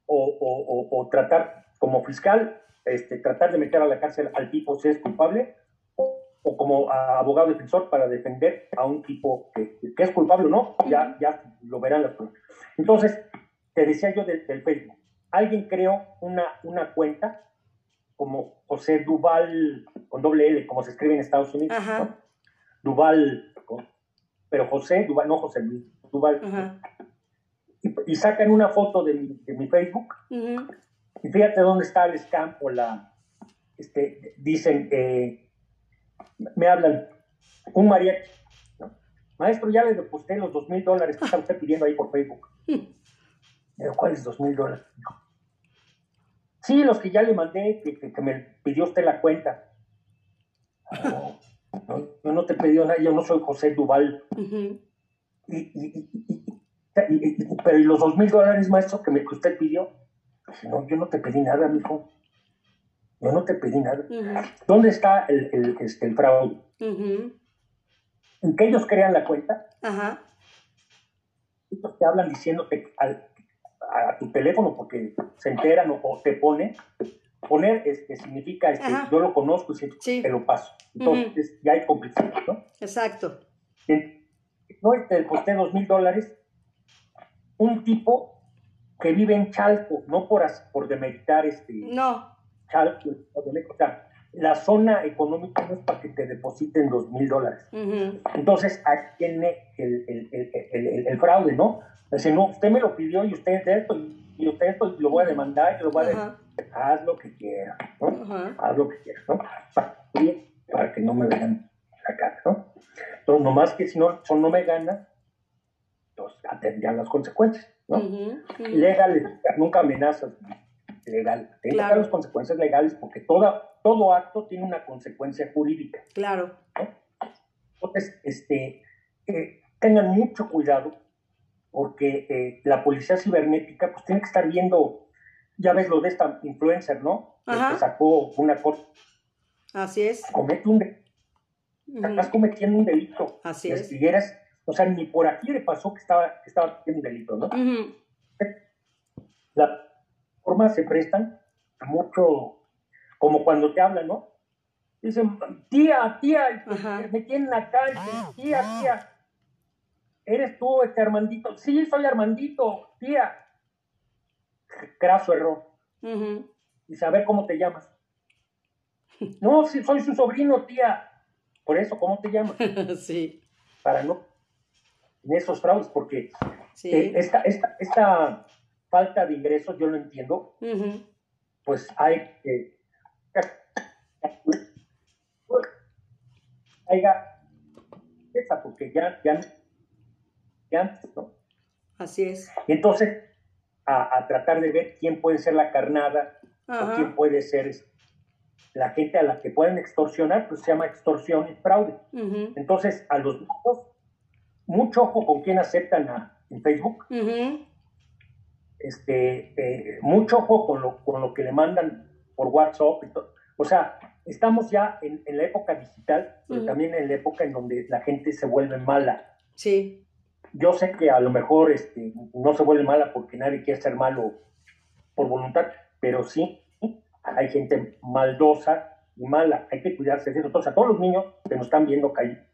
S3: o, tratar como fiscal, este, tratar de meter a la cárcel al tipo si es culpable, o, como abogado defensor para defender a un tipo que, es culpable o no, ya, ya lo verán las pruebas. Entonces, te decía yo del, Facebook, alguien creó una, una cuenta como José Duval, con doble L, como se escribe en Estados Unidos, Duval, pero José Duval, no José Luis, Duval. Y, sacan una foto de mi, de mi Facebook. Y fíjate dónde está el scam o la, este, dicen, que me hablan, un mariachi, maestro, ya le deposité los dos mil dólares que está usted pidiendo ahí por Facebook. *laughs* Pero, ¿cuáles dos mil dólares? Sí, los que ya le mandé, que, que, me pidió usted la cuenta. No, yo no te pedí nada, yo no soy José Duval. y, y, pero ¿y los dos mil dólares, maestro, que, me, usted pidió? No, yo no te pedí nada, mijo. Yo no te pedí nada. ¿Dónde está el, el, este, el fraude? En que ellos crean la cuenta. Ajá. Ellos te hablan diciéndote al, a, tu teléfono porque se enteran o, te ponen. Poner este, significa este, yo lo conozco y te lo paso. Entonces ya hay complicidad, ¿no?
S2: Exacto.
S3: No, te deposité dos mil dólares un tipo que vive en Chalco, no por, por demeritar este
S2: no.
S3: Chalco, o sea, la zona económica no es para que te depositen dos mil dólares. Entonces, ahí tiene el, el, el, fraude, ¿no? Dice, no, usted me lo pidió y usted es de esto, y usted esto, lo voy a demandar, y lo voy a decir, haz lo que quieras, ¿no? Haz lo que quieras, ¿no? para que no me vean la cara, ¿no? Entonces, nomás que si no, son no me gana, entonces atendían las consecuencias, ¿no? Legal, nunca amenazas, legal. Claro. las consecuencias legales porque toda, todo acto tiene una consecuencia jurídica.
S2: Claro.
S3: Entonces, este, eh, tengan mucho cuidado porque eh, la policía cibernética pues tiene que estar viendo, ya ves lo de esta influencer, ¿no? Que sacó una cosa.
S2: Así es.
S3: Comete un delito. Estás cometiendo un delito.
S2: Así es.
S3: o sea, ni por aquí le pasó que estaba, que estaba cometiendo un delito, ¿no? Las formas se prestan a mucho, como cuando te hablan, ¿no? Dicen, tía, tía, me tienen acá, tía, tía ¿Eres tú este Armandito? Sí, soy Armandito, tía. Craso error. Y saber cómo te llamas. No, sí, soy su sobrino, tía. Por eso, ¿cómo te llamas? *laughs*
S2: sí.
S3: Para no. En esos fraudes, porque eh, esta, esta, esta, falta de ingresos, yo lo entiendo, pues hay que. *laughs* haya esa, porque ya, ya antes, ¿no?
S2: Así es.
S3: Y entonces, a, tratar de ver quién puede ser la carnada o quién puede ser la gente a la que pueden extorsionar, pues se llama extorsión y fraude. Entonces, a los niños, mucho ojo con quién aceptan a, en Facebook. este, eh, mucho ojo con lo, con lo que le mandan por WhatsApp y todo. O sea, estamos ya en, en la época digital, pero también en la época en donde la gente se vuelve mala.
S2: Sí.
S3: Yo sé que a lo mejor este, no se vuelve mala porque nadie quiere ser malo por voluntad, pero sí hay gente maldosa y mala. Hay que cuidarse de eso. Entonces, a todos los niños que nos están viendo caer,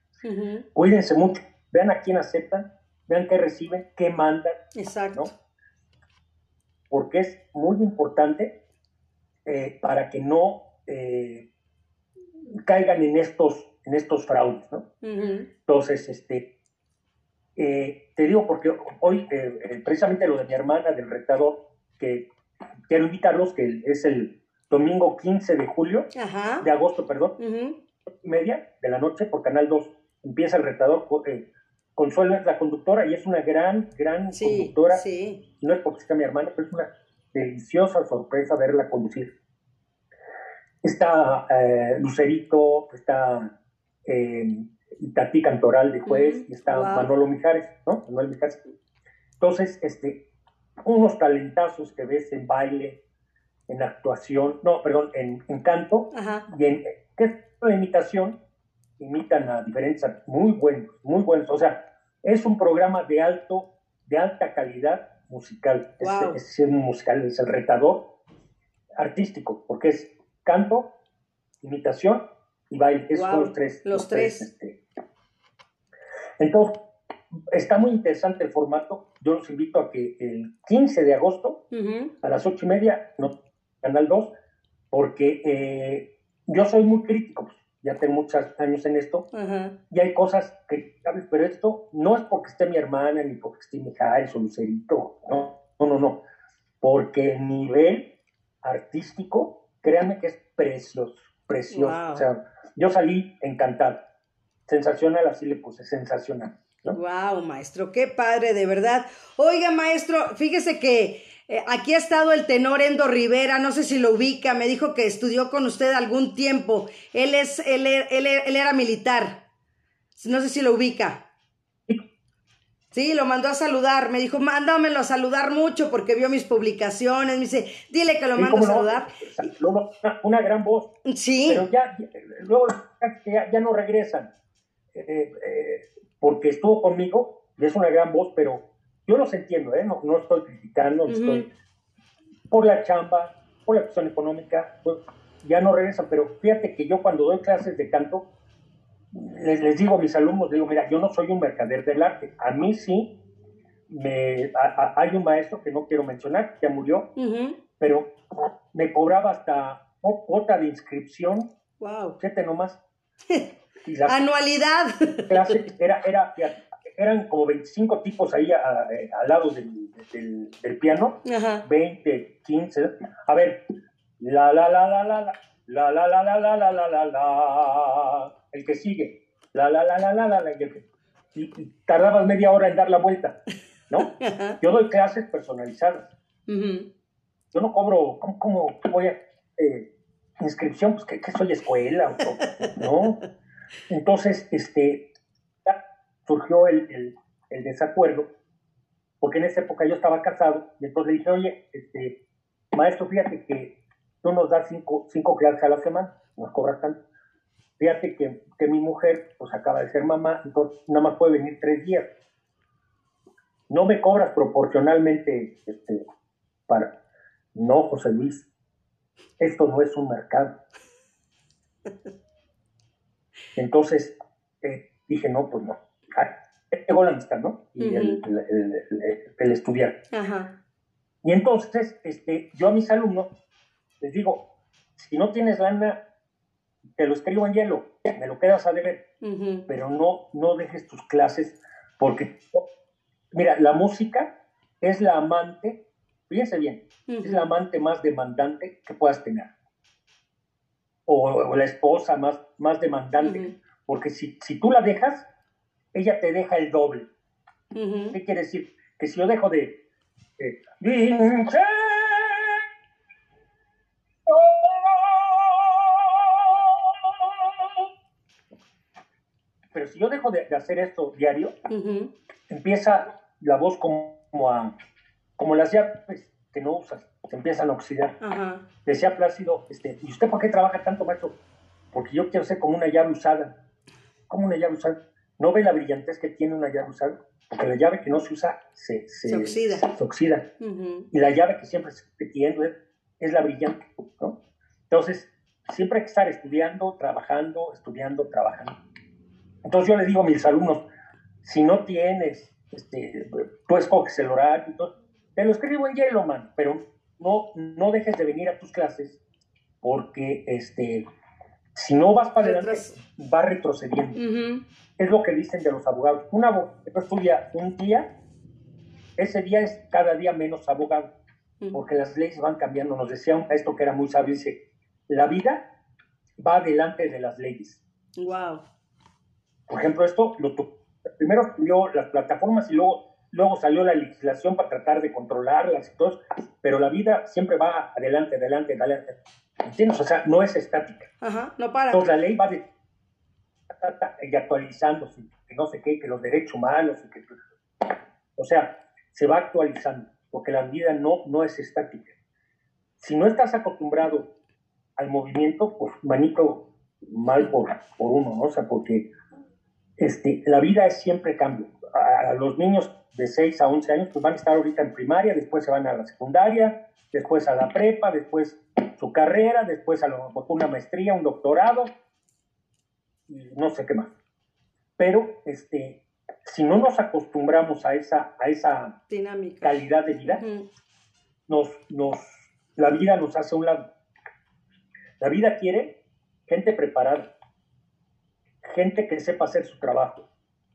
S3: cuídense mucho. Vean a quién aceptan, vean qué reciben, qué mandan.
S2: Exacto.
S3: Porque es muy importante eh, para que no eh, caigan en estos, en estos fraudes. ¿no? Entonces, este, eh, te digo porque hoy, eh, eh, precisamente lo de mi hermana, del retador, que quiero invitarlos, que es el domingo 15 de julio, de agosto, perdón, media de la noche por Canal 2. Empieza el retador. Consuelo es la conductora y es una gran, gran conductora. No es porque sea mi hermana, pero es una deliciosa sorpresa verla conducir. Está Lucerito, está y Tati Cantoral de juez, y está Manolo Mijares, ¿no? Manuel Mijares. Entonces, este, unos talentazos que ves en baile, en actuación, no, perdón, en, en canto, y en ¿qué de imitación, imitan a diferentes, muy buenos, muy buenos. O sea, es un programa de alto, de alta calidad musical. Es, es, un musical, es el retador artístico, porque es canto, imitación y baile. Esos son los tres.
S2: Los, tres. Este.
S3: Entonces, está muy interesante el formato. Yo los invito a que el 15 de agosto, a las ocho y media, no, Canal 2, porque eh, yo soy muy crítico, pues, ya tengo muchos años en esto, y hay cosas criticables, pero esto no es porque esté mi hermana, ni porque esté mi hija, o Lucerito, no, no, no, no, porque el nivel artístico, créanme que es precioso, precioso. O sea, yo salí encantado. Sensacional, así le puse, sensacional.
S2: Wow, maestro, qué padre, de verdad. Oiga, maestro, fíjese que eh, aquí ha estado el tenor Endo Rivera, no sé si lo ubica, me dijo que estudió con usted algún tiempo. Él es, él, él, él era militar. No sé si lo ubica. Sí, lo mandó a saludar, me dijo, mándamelo a saludar mucho porque vio mis publicaciones, me dice, dile que lo mando a saludar.
S3: una, gran voz.
S2: Sí.
S3: Pero ya, luego ya, no regresan, eh, eh, porque estuvo conmigo y es una gran voz, pero yo los entiendo, ¿eh? no, no estoy criticando, estoy por la chamba, por la cuestión económica, pues, ya no regresan, pero fíjate que yo cuando doy clases de canto, les, les, digo a mis alumnos, digo, mira, yo no soy un mercader del arte. A mí sí, me, hay un maestro que no quiero mencionar, que ya murió, pero me cobraba hasta cuota de inscripción.
S2: Wow.
S3: Fíjate nomás. *laughs*
S2: Anualidad.
S3: era, era, eran como 25 tipos ahí al lado del, del, piano. 20, 15. A ver, la, la, la, la, la, la la, la, la, la, la, la, la, la, la, el que sigue, la, la, la, la, la, la, la, y, tardabas media hora en dar la vuelta, ¿no? Yo doy clases personalizadas. Yo no cobro, ¿cómo, cómo voy a, eh, inscripción? Pues que, soy escuela, ¿no? Entonces, este, surgió el, el, el desacuerdo, porque en esa época yo estaba casado, y entonces le dije, oye, este, maestro, fíjate que tú nos das cinco, cinco clases a la semana, nos cobras tanto. Fíjate que, que, mi mujer pues acaba de ser mamá, entonces nada más puede venir tres días. No me cobras proporcionalmente este, para... No, José Luis, esto no es un mercado. *laughs* Entonces eh, dije, no, pues no. Llegó la amistad, ¿no? Y el, el, estudiar. Y entonces, este, yo a mis alumnos les digo, si no tienes lana, te lo escribo en hielo, me lo quedas a deber, pero no, no dejes tus clases porque, mira, la música es la amante, fíjense bien, es la amante más demandante que puedas tener. O, la esposa más, más demandante, porque si, si tú la dejas, ella te deja el doble. ¿Qué quiere decir? Que si yo dejo de... pero si yo dejo de, hacer esto diario, empieza la voz como, a, como las llaves que no usas, se empiezan a oxidar. Decía Plácido, este, ¿y usted por qué trabaja tanto, maestro? Porque yo quiero ser como una llave usada. ¿Cómo una llave usada? ¿No ve la brillantez que tiene una llave usada? Porque la llave que no se usa se, se,
S2: oxida.
S3: Se, oxida. Y la llave que siempre se tiene es, es la brillante. ¿no? Entonces, siempre hay que estar estudiando, trabajando, estudiando, trabajando. Entonces yo les digo a mis alumnos, si no tienes, este, tú escoges el horario, te lo escribo en hielo, man, pero no, no dejes de venir a tus clases porque este, si no vas para adelante, va retrocediendo. Es lo que dicen de los abogados. Un abogado estudia un día, ese día es cada día menos abogado, porque las leyes van cambiando. Nos decía esto que era muy sabio, dice, la vida va delante de las leyes.
S2: Wow.
S3: Por ejemplo, esto lo primero estudió las plataformas y luego, luego salió la legislación para tratar de controlarlas y todo, pero la vida siempre va adelante, adelante, adelante. ¿Entiendes? O sea, no es estática.
S2: Ajá, no para.
S3: Entonces la ley va de, y actualizándose, que no sé qué, que los derechos humanos, y que, o sea, se va actualizando, porque la vida no, no es estática. Si no estás acostumbrado al movimiento, pues manito mal por, por uno, ¿no? O sea, porque este, la vida es siempre cambio. A, los niños de 6 a 11 años, pues van a estar ahorita en primaria, después se van a la secundaria, después a la prepa, después su carrera, después a lo mejor una maestría, un doctorado, y no sé qué más. Pero este, si no nos acostumbramos a esa, a esa calidad de vida, nos, nos, la vida nos hace un lado. La vida quiere gente preparada, gente que sepa hacer su trabajo,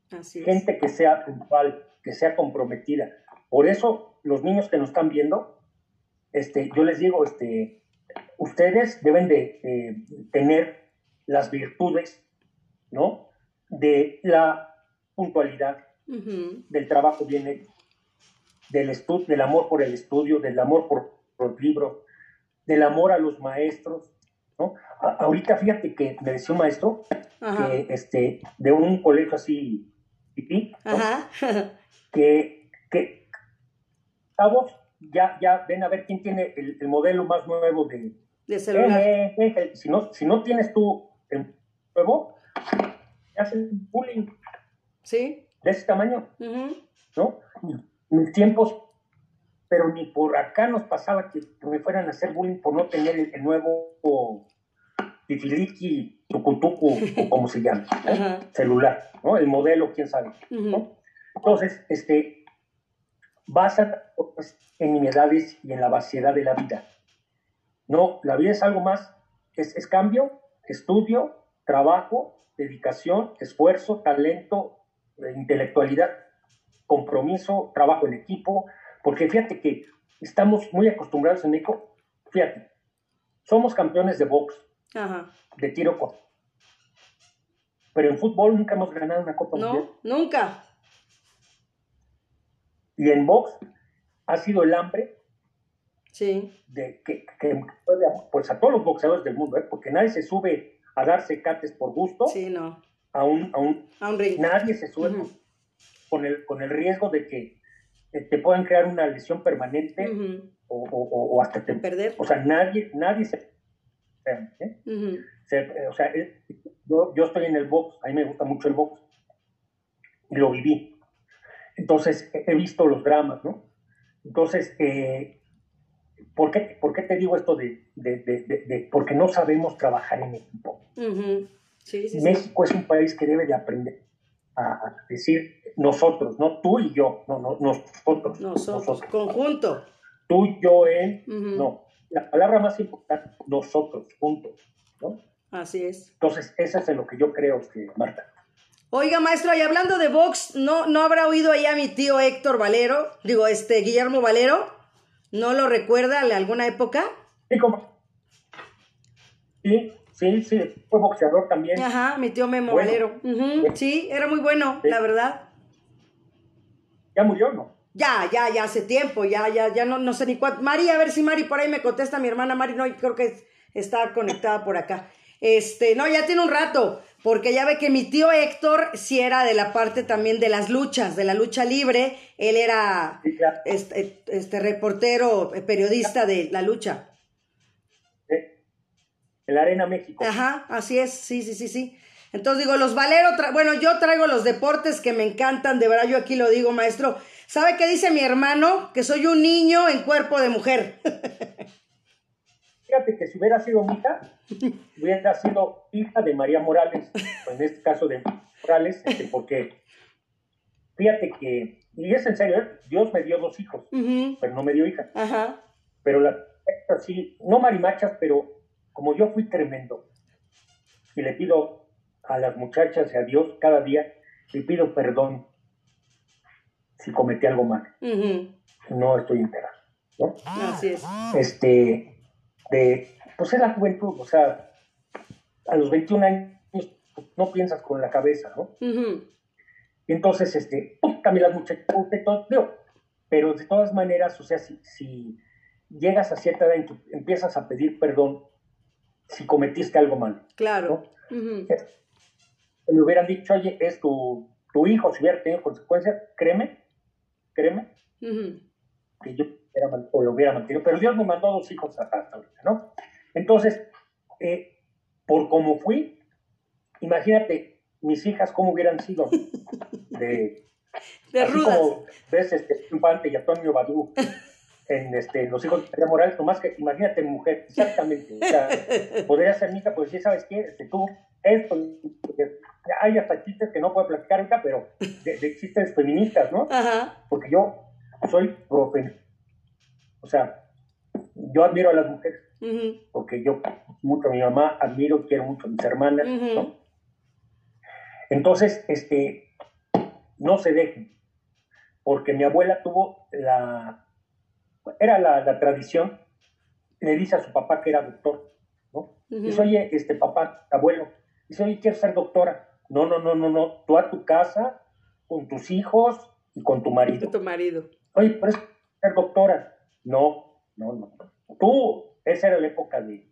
S3: gente que sea puntual, que sea comprometida. Por eso los niños que nos están viendo, este, yo les digo, este, ustedes deben de tener las virtudes, ¿no? De la puntualidad, del trabajo bien hecho, del, del amor por el estudio, del amor por, los libros, del amor a los maestros, ¿no? ahorita fíjate que me decía un maestro que, este, de un colegio así, pipí, que, que ya, ya ven a ver quién tiene el, modelo más nuevo de,
S2: de celular.
S3: Eh, eh, eh, si, no, si no tienes tú el nuevo, te hacen bullying.
S2: Sí.
S3: De ese tamaño, ¿no? Mis tiempos, pero ni por acá nos pasaba que, me fueran a hacer bullying por no tener el, nuevo Tifiliki, Tucutucu, o como se llama, celular, ¿no? El modelo, quién sabe, Entonces, este, basa pues, en nimiedades y en la vaciedad de la vida. No, la vida es algo más, es, es cambio, estudio, trabajo, dedicación, esfuerzo, talento, eh, intelectualidad, compromiso, trabajo en equipo, porque fíjate que estamos muy acostumbrados en México, fíjate, somos campeones de box,
S2: Ajá.
S3: de tiro con. Pero en fútbol nunca hemos ganado una Copa Mundial.
S2: No, nunca.
S3: Y en box ha sido el hambre
S2: Sí.
S3: de que, que- pues a todos los boxeadores del mundo, ¿eh? porque nadie se sube a darse cates por gusto
S2: Sí, no.
S3: a un, a un
S2: A un ring.
S3: nadie se sube con el con el riesgo de que eh, te puedan crear una lesión permanente o, o- o hasta te
S2: Perder.
S3: o sea nadie nadie se ¿eh? Se- o sea eh, yo, yo estoy en el box a mí me gusta mucho el box y lo viví entonces he visto los dramas no entonces eh, ¿por qué, por qué te digo esto de, de, de, de- de- porque no sabemos trabajar en equipo
S2: sí, sí.
S3: México es un país que debe de aprender a decir nosotros, no tú y yo, no, no nosotros,
S2: Nosotros. Conjunto.
S3: tú, yo, él, no. La palabra más importante, nosotros, juntos, ¿no?
S2: Así es.
S3: Entonces, eso es en lo que yo creo que, Marta.
S2: Oiga, maestro, y hablando de box, ¿no, ¿no habrá oído ahí a mi tío Héctor Valero? Digo, este, Guillermo Valero. ¿No lo recuerda de alguna época?
S3: Sí, como- sí, sí, sí, fue boxeador también.
S2: Ajá, mi tío Memo
S3: Bueno.
S2: Valero. Sí, era muy bueno,
S3: Sí.
S2: la verdad.
S3: Ya murió, ¿no?
S2: Ya, ya, ya hace tiempo, ya, ya, ya no, no sé ni cuánto. Mari, a ver si Mari por ahí me contesta, mi hermana Mari, no, creo que está conectada por acá. Este, no, ya tiene un rato, porque ya ve que mi tío Héctor sí era de la parte también de las luchas, de la lucha libre. Él era
S3: Sí, ya.
S2: este, este reportero, eh, periodista de la lucha.
S3: Eh, En la Arena México.
S2: Ajá, así es, sí, sí, sí, sí. Entonces digo, los Valero, tra- bueno, yo traigo los deportes que me encantan, de verdad yo aquí lo digo, maestro. ¿Sabe qué dice mi hermano? Que soy un niño en cuerpo de mujer.
S3: Fíjate que si hubiera sido mi hija, hubiera sido hija de María Morales, o en este caso de Morales, este, porque fíjate que, y es en serio, ¿eh? Dios me dio dos hijos,
S2: Ujú,
S3: pero no me dio hija.
S2: Ajá.
S3: Pero la sí, no marimachas, pero como yo fui tremendo, y le pido a las muchachas y a Dios cada día, le pido perdón si cometí algo mal, no estoy enterado, ¿no?
S2: Así es.
S3: este, de, pues es la juventud, o sea, a los 21 años pues, no piensas con la cabeza, ¿no? Y entonces, este, pues, también las muchachas, digo, pero de todas maneras, o sea, si, si llegas a cierta edad y empiezas a pedir perdón si cometiste algo mal,
S2: Claro. Ujú,
S3: me hubieran dicho, oye, es tu, tu hijo, si hubiera tenido consecuencias, créeme, créeme, que yo man- o lo hubiera mantenido, pero Dios me mandó dos hijos hasta ahorita, ¿no? Entonces, eh, por como fui, imagínate mis hijas cómo hubieran sido *laughs* de,
S2: De
S3: así
S2: rudas.
S3: como ves este y Antonio Badú en este, Los hijos de María Morales, nomás que imagínate mujer, exactamente, o sea, *laughs* podría ser mi hija, pues sí, ¿sabes qué? Este, tú, esto, hay hasta chistes que no puedo platicar ahorita, pero de, de chistes feministas, ¿no?
S2: Ajá.
S3: porque yo soy profe. O sea, yo admiro a las mujeres, porque yo mucho a mi mamá, admiro, quiero mucho a mis hermanas. ¿no? Entonces, este, no se dejen, porque mi abuela tuvo la, era la, la tradición, le dice a su papá que era doctor, ¿no?
S2: Ujú.
S3: Dice, oye, este papá, abuelo, dice, oye, quiero ser doctora. No, no, no, no, no, tú a tu casa, con tus hijos y con tu marido.
S2: Tu marido.
S3: Oye, pero es ser doctora. No, no, no. Tú, esa era la época de,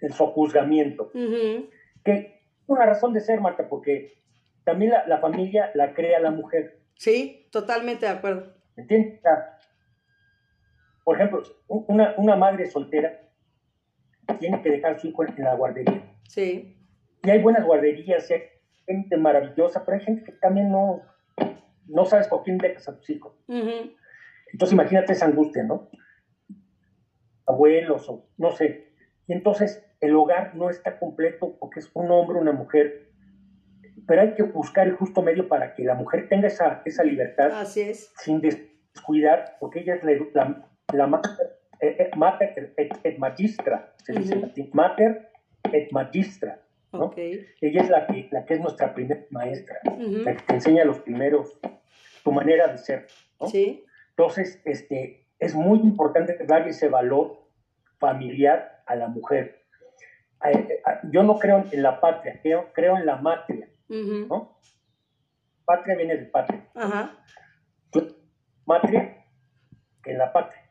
S3: del sojuzgamiento.
S2: Ujú,
S3: Que una razón de ser, Marta, porque también la, la familia la crea la mujer.
S2: Sí, totalmente de acuerdo.
S3: ¿Me entiendes? Por ejemplo, una, una madre soltera tiene que dejar a su hijo en la guardería.
S2: Sí.
S3: Y hay buenas guarderías, hay gente maravillosa, pero hay gente que también no, no sabes por quién dejas a tus hijos. Entonces imagínate esa angustia, ¿no? Abuelos o no sé. Y entonces el hogar no está completo porque es un hombre, una mujer. Pero hay que buscar el justo medio para que la mujer tenga esa, esa libertad
S2: Así es.
S3: sin descuidar, porque ella es la, la, la mater, eh, mater et, et magistra, se dice en latín, mater et magistra. ¿no?
S2: Ok.
S3: Ella es la que, la que es nuestra primera maestra, la que te enseña los primeros, tu manera de ser. ¿no?
S2: Sí.
S3: Entonces, este, es muy importante darle ese valor familiar a la mujer. eh, eh, yo no creo en la patria, creo, creo en la matria, ¿no? Patria viene de patria. Matria que en la patria,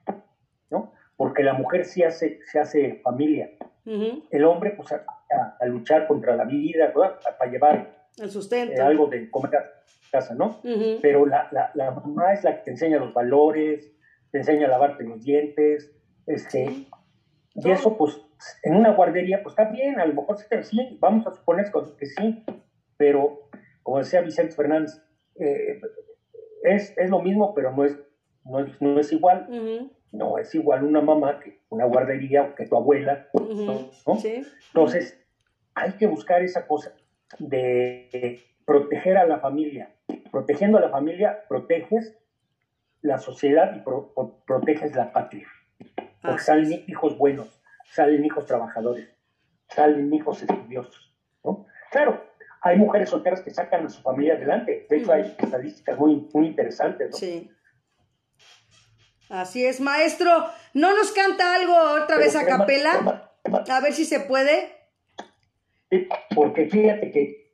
S3: ¿no? Porque la mujer sí hace, se hace familia. El hombre, pues, a, luchar contra la vida, para llevar
S2: el sustento.
S3: algo de comer a casa, ¿no? Pero la, la, la, mamá es la que te enseña los valores, te enseña a lavarte los dientes, este, y eso, pues, en una guardería, pues está bien, a lo mejor sí, vamos a suponer que sí, pero como decía Vicente Fernández, eh, es, es, lo mismo, pero no es, no es, no es igual. No es igual una mamá que una guardería que tu abuela. ¿no? Entonces, hay que buscar esa cosa de proteger a la familia. Protegiendo a la familia, proteges la sociedad y proteges la patria. Porque salen hijos buenos, salen hijos trabajadores, salen hijos estudiosos. ¿no? Claro, hay mujeres solteras que sacan a su familia adelante. De hecho, hay estadísticas muy, muy interesantes. ¿no?
S2: Sí. Así es, maestro. ¿No nos canta algo otra vez a capela? A ver si se puede.
S3: Sí, porque fíjate que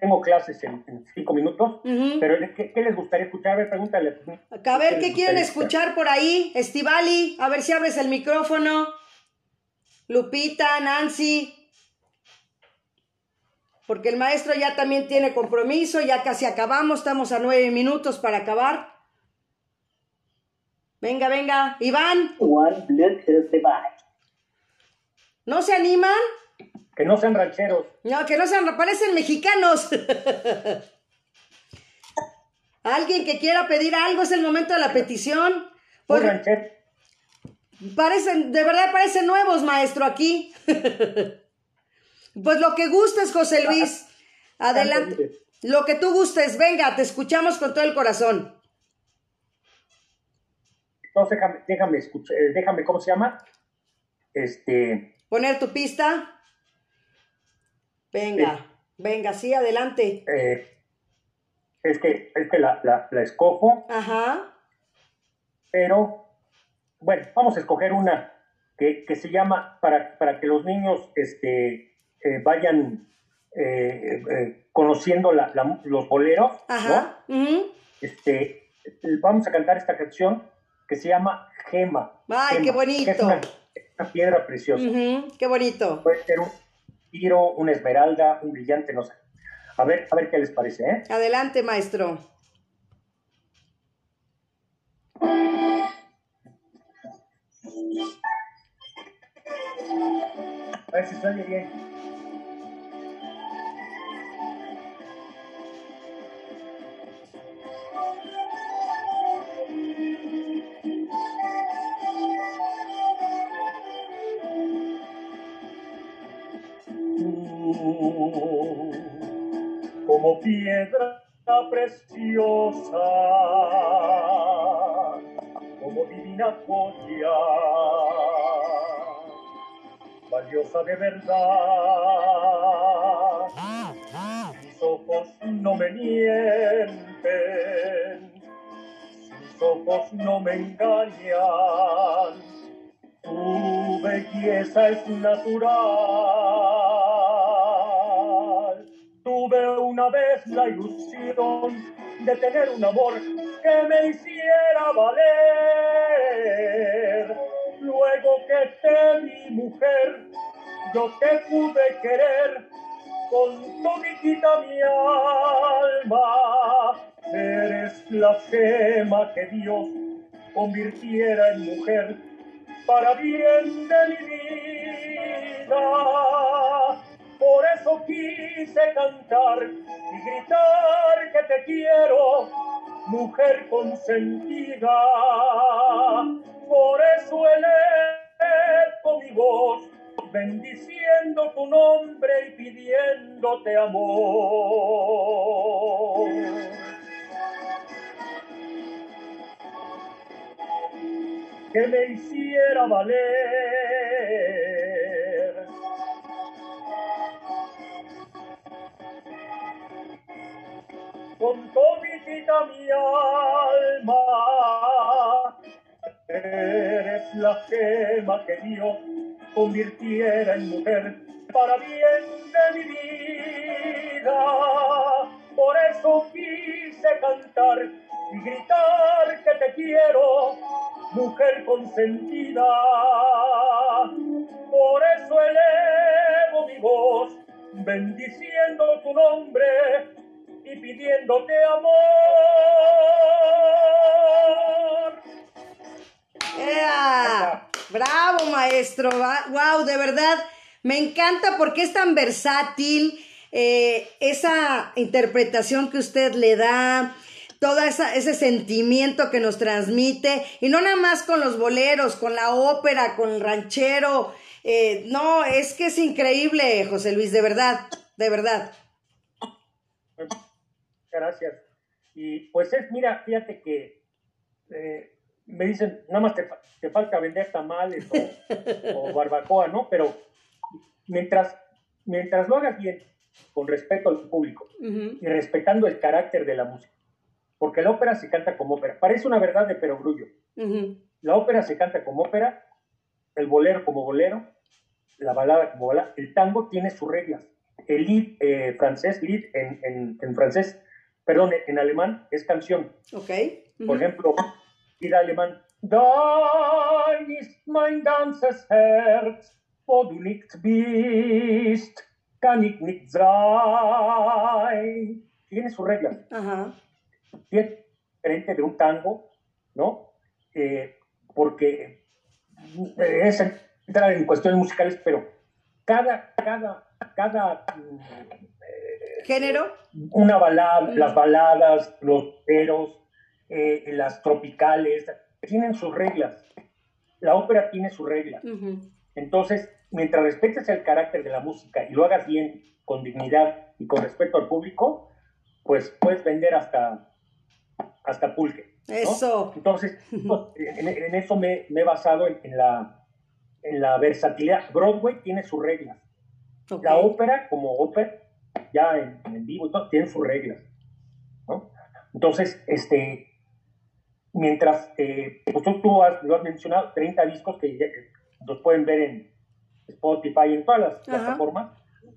S3: tengo clases en, cinco minutos, pero ¿qué, les gustaría escuchar? A ver, pregúntale.
S2: A ver, ¿qué, quieren escuchar por ahí? Estivali, a ver si abres el micrófono. Lupita, Nancy. Porque el maestro ya también tiene compromiso, ya casi acabamos, estamos a nueve minutos para acabar. Venga, venga, Iván. ¿No se animan?
S3: Que no sean rancheros.
S2: No, que no sean, parecen mexicanos. *laughs* Alguien que quiera pedir algo, es el momento de la petición. Parecen, de verdad parecen nuevos, maestro, aquí. *laughs* pues lo que gustes, José Luis. *laughs* Adelante. Lo que tú gustes, venga, te escuchamos con todo el corazón.
S3: Entonces, déjame, déjame, escuchar, eh, déjame, ¿cómo se llama? Este.
S2: Poner tu pista. Venga, venga, sí, adelante.
S3: Eh, es que, es que la, la, escojo.
S2: Ajá.
S3: Pero, bueno, vamos a escoger una que, que se llama, para, para, que los niños este, eh, vayan conociendo la, los boleros.
S2: Ajá.
S3: este, vamos a cantar esta canción que se llama Gema.
S2: ¡Ay, qué bonito!
S3: es una, piedra preciosa.
S2: ¡Qué bonito!
S3: Puede ser un tiro, una esmeralda, un brillante, no sé. A ver, a ver qué les parece, ¿eh?
S2: Adelante, maestro. A
S3: ver si sale bien. Como piedra preciosa, como divina joya, valiosa de verdad. Mis ojos no me mienten, mis ojos no me engañan, tu belleza es natural una vez la ilusión de tener un amor que me hiciera valer. Luego que te vi mujer, yo te pude querer con toditita mi alma. Eres la gema que Dios convirtiera en mujer para bien de mi vida por eso quise cantar y gritar que te quiero, mujer consentida. Por eso elevo mi voz, bendiciendo tu nombre y pidiéndote amor. Que me hiciera valer con toditita mi alma. Eres la gema que Dios convirtiera en mujer para bien de mi vida. Por eso quise cantar y gritar que te quiero, mujer consentida. Por eso elevo mi voz, bendiciendo tu nombre y pidiéndote amor.
S2: ¡Ea! ¡Bravo, maestro! ¡Wow! De verdad, me encanta porque es tan versátil eh, esa interpretación que usted le da, todo ese sentimiento que nos transmite, y no nada más con los boleros, con la ópera, con el ranchero. Eh, no, es que es increíble, José Luis, de verdad, de verdad.
S3: Gracias. Y pues es, mira, fíjate que eh, me dicen, nada más te, falta vender tamales *laughs* o, barbacoa, ¿no? Pero mientras, mientras lo hagas bien, con respeto al público y respetando el carácter de la música, porque la ópera se canta como ópera, parece una verdad de perogrullo. La ópera se canta como ópera, el bolero como bolero, la balada como balada, el tango tiene sus reglas. El lead eh, francés, lead en, en, francés, perdón, en alemán es canción.
S2: Ok.
S3: Por ejemplo, lead alemán, Dein ist mein ganzes Herz, wo du nicht bist, kann ich nicht sein. Tiene sus reglas.
S2: Ajá.
S3: Tiene diferente de un tango, ¿no? Eh, porque es entrar en cuestiones musicales, pero cada, cada, cada
S2: eh, género,
S3: una balada, las baladas, los peros, eh, las tropicales, tienen sus reglas. La ópera tiene sus reglas. Entonces, mientras respetes el carácter de la música y lo hagas bien, con dignidad y con respeto al público, pues puedes vender hasta, hasta pulque.
S2: Eso.
S3: Entonces, *laughs* en, eso me, he basado en, la, en la versatilidad. Broadway tiene sus reglas. La ópera, como ópera, ya en, vivo, tiene sus reglas. Entonces, este, mientras, eh, pues tú, has, lo has mencionado, 30 discos que, los pueden ver en Spotify, y en todas las plataformas,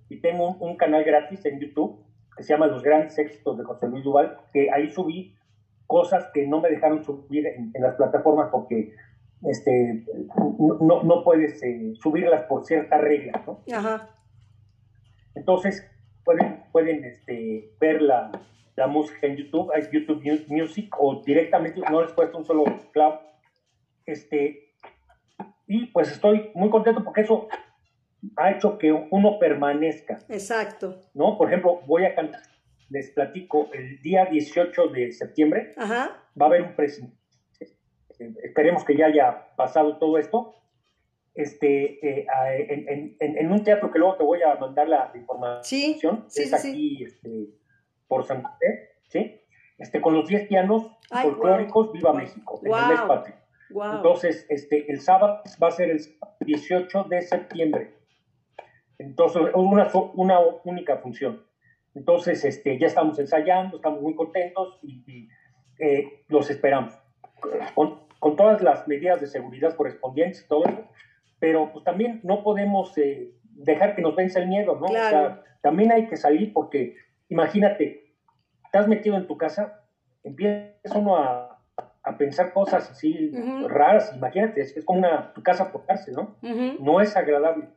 S3: y tengo un, canal gratis en YouTube que se llama Los Grandes Éxitos de José Luis Duval, que ahí subí cosas que no me dejaron subir en, las plataformas porque este, no, no puedes eh, subirlas por ciertas reglas, ¿no? Entonces, pueden, pueden este, ver la, la música en YouTube, hay YouTube Music o directamente, no les cuesta un solo clavo. Este, y pues estoy muy contento porque eso ha hecho que uno permanezca.
S2: Exacto.
S3: ¿No? Por ejemplo, voy a cantar, les platico, el día 18 de septiembre
S2: va
S3: a haber un presente. Esperemos que ya haya pasado todo esto. Este, eh, en, en, un teatro que luego te voy a mandar la información.
S2: Sí, sí,
S3: es aquí, este, por San José, ¿sí? Este, con los 10 pianos folclóricos Viva México, en el mes patrio. Entonces, este, el sábado va a ser el 18 de septiembre. Entonces, una, una única función. Entonces, este, ya estamos ensayando, estamos muy contentos y, eh, los esperamos. Con, con, todas las medidas de seguridad correspondientes todo eso, pero pues también no podemos eh, dejar que nos vence el miedo, ¿no? O sea, también hay que salir porque Imagínate, estás metido en tu casa, empieza uno a, pensar cosas así raras, imagínate, es, como una tu casa por cárcel, ¿no? No es agradable.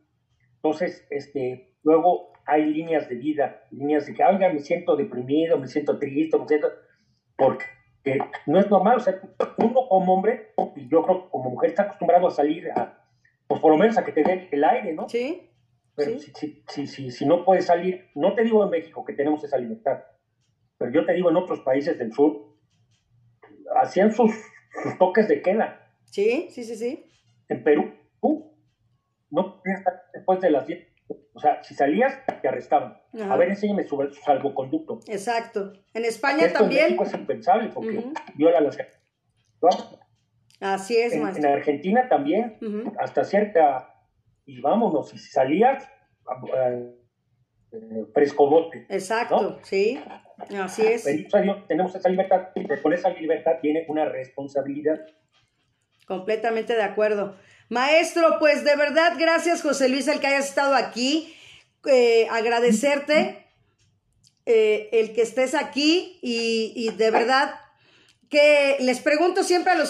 S3: Entonces, este, luego hay líneas de vida, líneas de que, oiga, me siento deprimido, me siento triste, me siento... Porque no es normal, o sea, uno como hombre, y yo creo que como mujer está acostumbrado a salir a, pues por lo menos a que te dé el aire, ¿no?
S2: Sí.
S3: Pero si, si, si, no puedes salir, no te digo en México que tenemos esa libertad, pero yo te digo en otros países del sur, hacían sus, toques de queda.
S2: Sí, sí, sí, sí.
S3: En Perú, uh, no después de las 10. O sea, si salías, te arrestaban. A ver, enséñame su, salvoconducto.
S2: Exacto. En España también.
S3: En México es impensable porque viola las.
S2: Así es,
S3: en, en Argentina también, hasta cierta y vámonos, si salías, eh, frescobote.
S2: Exacto, sí, así es.
S3: tenemos esa libertad, y con esa libertad tiene una responsabilidad.
S2: Completamente de acuerdo. Maestro, pues de verdad, gracias José Luis el que hayas estado aquí. Eh, agradecerte eh, el que estés aquí y, y de verdad que les pregunto siempre a los